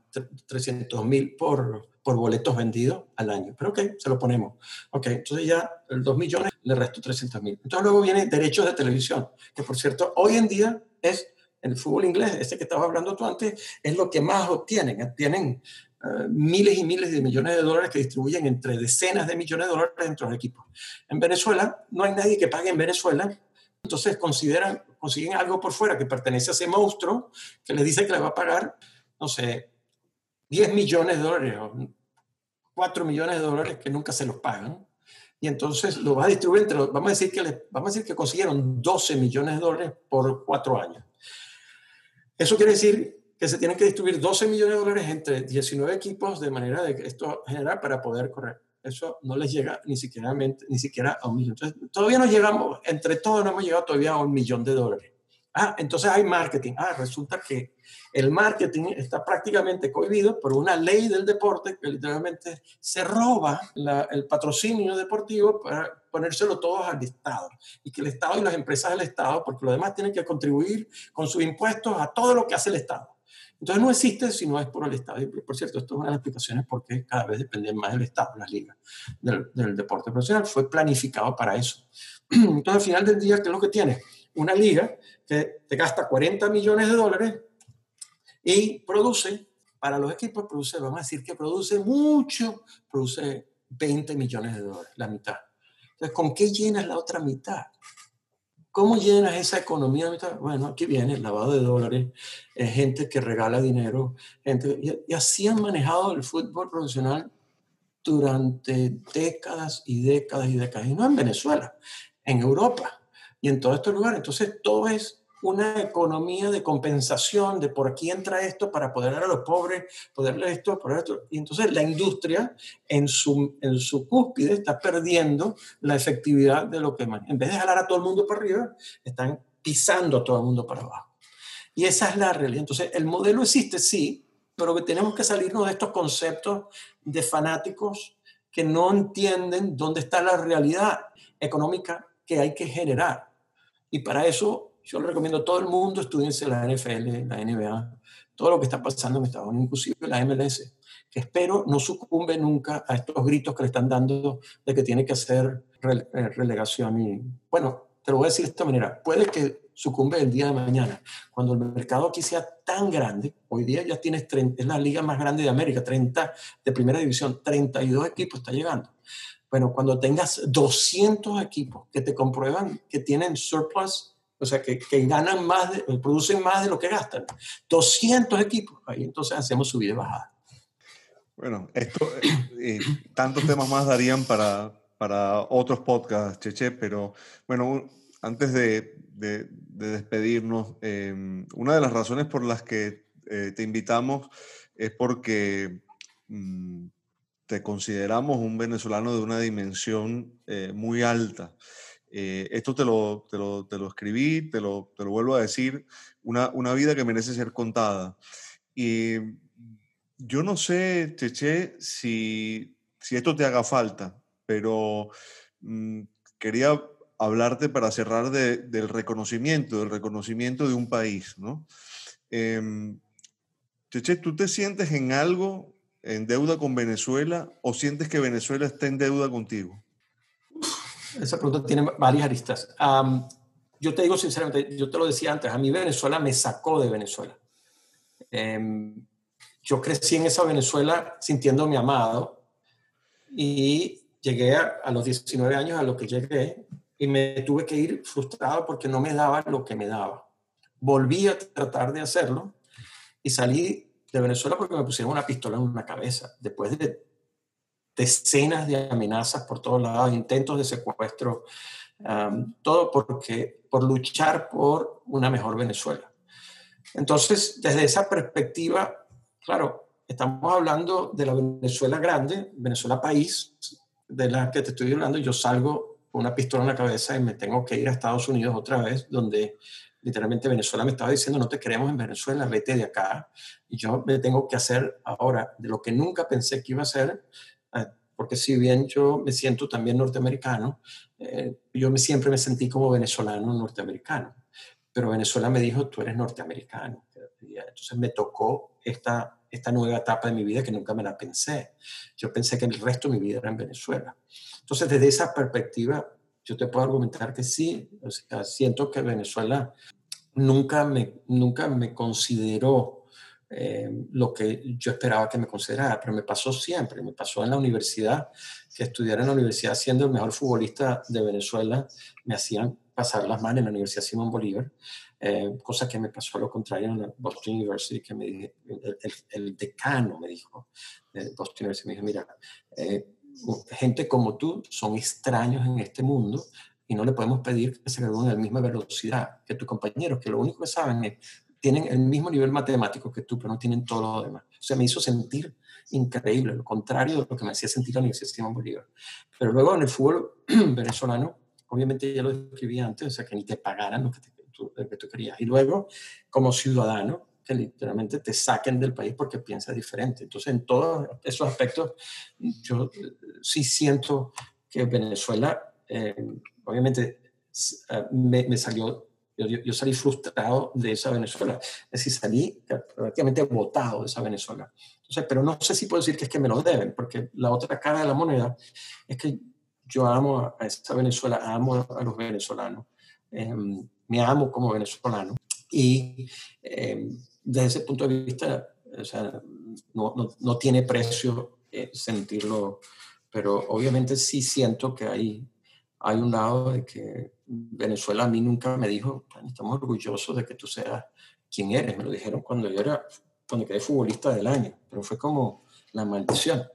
300 mil por, por boletos vendidos al año. Pero ok, se lo ponemos. Ok, entonces ya el 2 millones le resto 300 mil. Entonces luego viene derechos de televisión, que por cierto, hoy en día es el fútbol inglés, este que estaba hablando tú antes, es lo que más obtienen. Tienen eh, miles y miles de millones de dólares que distribuyen entre decenas de millones de dólares entre los equipos. En Venezuela no hay nadie que pague en Venezuela, entonces consideran, consiguen algo por fuera que pertenece a ese monstruo que les dice que le va a pagar no sé, 10 millones de dólares o 4 millones de dólares que nunca se los pagan. Y entonces lo va a distribuir entre, vamos a decir que, vamos a decir que consiguieron 12 millones de dólares por 4 años. Eso quiere decir que se tienen que distribuir 12 millones de dólares entre 19 equipos de manera de que esto genera para poder correr. Eso no les llega ni siquiera, ni siquiera a un millón. Entonces, todavía no llegamos, entre todos no hemos llegado todavía a un millón de dólares. Ah, entonces hay marketing. Ah, resulta que el marketing está prácticamente cohibido por una ley del deporte que literalmente se roba el patrocinio deportivo para ponérselo todos al Estado. Y que el Estado y las empresas del Estado, porque los demás tienen que contribuir con sus impuestos a todo lo que hace el Estado. Entonces no existe si no es por el Estado. Y por cierto, esto es una de las explicaciones por qué cada vez dependen más del Estado, las ligas del, del deporte profesional. Fue planificado para eso. Entonces al final del día, ¿qué es lo que tiene? Una liga que te gasta 40 millones de dólares y produce, para los equipos, produce, vamos a decir que produce mucho, produce 20 millones de dólares, la mitad. Entonces, ¿con qué llenas la otra mitad? ¿Cómo llenas esa economía? Bueno, aquí viene el lavado de dólares, gente que regala dinero, gente, y, y, así han manejado el fútbol profesional durante décadas y décadas y décadas. Y no en Venezuela, en Europa y en todos estos lugares. Entonces, todo es una economía de compensación, de por aquí entra esto para poder dar a los pobres, poderle esto, por esto. Y entonces la industria en su, en su cúspide está perdiendo la efectividad de lo que... En vez de jalar a todo el mundo para arriba, están pisando a todo el mundo para abajo. Y esa es la realidad. Entonces, el modelo existe, sí, pero que tenemos que salirnos de estos conceptos de fanáticos que no entienden dónde está la realidad económica que hay que generar. Y para eso yo le recomiendo a todo el mundo, estudiense la NFL, la NBA, todo lo que está pasando en Estados Unidos, inclusive la MLS, que espero no sucumbe nunca a estos gritos que le están dando de que tiene que hacer eh, relegación. Y bueno, te lo voy a decir de esta manera, puede que sucumbe el día de mañana. Cuando el mercado aquí sea tan grande, hoy día ya tienes, 30, es la liga más grande de América, 30 de primera división, 32 equipos está llegando. Bueno, cuando tengas 200 equipos que te comprueban que tienen surplus, o sea, que, que ganan más, de, producen más de lo que gastan, 200 equipos, ahí entonces hacemos subida y bajada. Bueno, esto, eh, tantos temas más darían para, para otros podcasts, Cheche, pero bueno, antes de, de, de despedirnos, eh, una de las razones por las que eh, te invitamos es porque mmm, te consideramos un venezolano de una dimensión eh, muy alta. Eh, esto te lo, te lo, te, lo, escribí, te lo, te lo vuelvo a decir, una, una, vida que merece ser contada. Y yo no sé, Cheche, si, si esto te haga falta, pero mmm, quería hablarte para cerrar de, del reconocimiento, del reconocimiento de un país, ¿no? Eh, Cheche, ¿tú te sientes en algo en deuda con Venezuela o sientes que Venezuela está en deuda contigo? Esa pregunta tiene varias aristas. Am, yo te digo sinceramente, yo te lo decía antes, a mí Venezuela me sacó de Venezuela. Em, yo crecí en esa Venezuela sintiéndome amado y llegué a, a los 19 años a lo que llegué y me tuve que ir frustrado porque no me daba lo que me daba. Volví a tratar de hacerlo y salí de Venezuela porque me pusieron una pistola en una cabeza después de decenas de amenazas por todos lados, intentos de secuestro, um, todo porque por luchar por una mejor Venezuela. Entonces, desde esa perspectiva, claro, estamos hablando de la Venezuela grande, Venezuela país, de la que te estoy hablando, yo salgo con una pistola en la cabeza y me tengo que ir a Estados Unidos otra vez, donde literalmente Venezuela me estaba diciendo, no te queremos en Venezuela, vete de acá. Y yo me tengo que hacer ahora de lo que nunca pensé que iba a hacer, eh, porque si bien yo me siento también norteamericano, eh, yo me, siempre me sentí como venezolano norteamericano. Pero Venezuela me dijo, tú eres norteamericano. Entonces me tocó esta, esta nueva etapa de mi vida que nunca me la pensé. Yo pensé que el resto de mi vida era en Venezuela. Entonces, desde esa perspectiva, yo te puedo argumentar que sí, o sea, siento que Venezuela nunca me, nunca me consideró eh, lo que yo esperaba que me considerara, pero me pasó siempre, me pasó en la universidad, que estudiar en la universidad siendo el mejor futbolista de Venezuela, me hacían pasar las manos en la Universidad Simón Bolívar, eh, cosa que me pasó lo contrario en la Boston University, que me el, decano me dijo, Boston University, me dijo, mira, eh, gente como tú son extraños en este mundo y no le podemos pedir que se gradúen a la misma velocidad que tus compañeros, que lo único que saben es tienen el mismo nivel matemático que tú, pero no tienen todo lo demás. O sea, me hizo sentir increíble, lo contrario de lo que me hacía sentir la Universidad Simón Bolívar. Pero luego en el fútbol venezolano, obviamente ya lo describí antes, o sea, que ni te pagaran lo que, te, tú, lo que tú querías. Y luego, como ciudadano, que literalmente te saquen del país porque piensas diferente. Entonces, en todos esos aspectos, yo sí siento que Venezuela, eh, obviamente, me, me salió, yo, yo, salí frustrado de esa Venezuela, es decir, salí prácticamente botado de esa Venezuela. Entonces, pero no sé si puedo decir que es que me lo deben, porque la otra cara de la moneda es que yo amo a esa Venezuela, amo a los venezolanos, eh, me amo como venezolano y eh, desde ese punto de vista, o sea, no, no, no tiene precio eh, sentirlo, pero obviamente sí siento que hay, hay un lado de que Venezuela a mí nunca me dijo, estamos orgullosos de que tú seas quien eres, me lo dijeron cuando yo era, cuando quedé futbolista del año, pero fue como la maldición.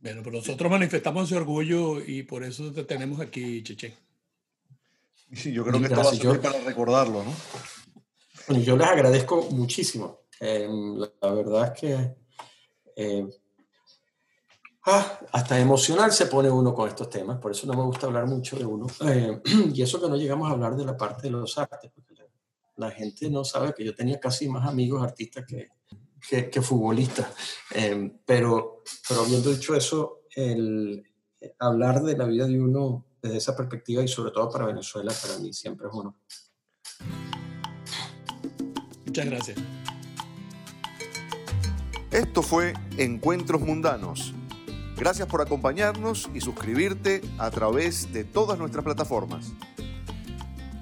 Bueno, pero nosotros manifestamos ese orgullo y por eso te tenemos aquí, Cheche. Sí, yo creo que esto va a servir para recordarlo, ¿no? Bueno, yo les agradezco muchísimo. Eh, la, la, verdad es que eh, ah, hasta emocional se pone uno con estos temas, por eso no me gusta hablar mucho de uno. Eh, y eso que no llegamos a hablar de la parte de los artes, porque la, la gente no sabe que yo tenía casi más amigos artistas que, que, que futbolistas. pero, pero habiendo dicho eso, el hablar de la vida de uno desde esa perspectiva y sobre todo para Venezuela, para mí siempre es uno. Muchas gracias. Esto fue Encuentros Mundanos. Gracias por acompañarnos y suscribirte a través de todas nuestras plataformas.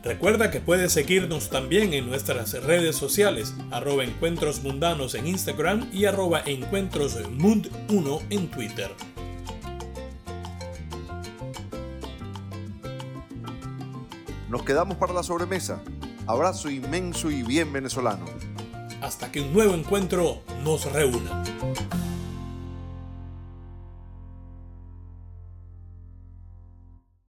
Recuerda que puedes seguirnos también en nuestras redes sociales, arroba encuentros mundanos en Instagram y arroba encuentrosmund1 en Twitter. Nos quedamos para la sobremesa. Abrazo inmenso y bien venezolano. Hasta que un nuevo encuentro nos reúna.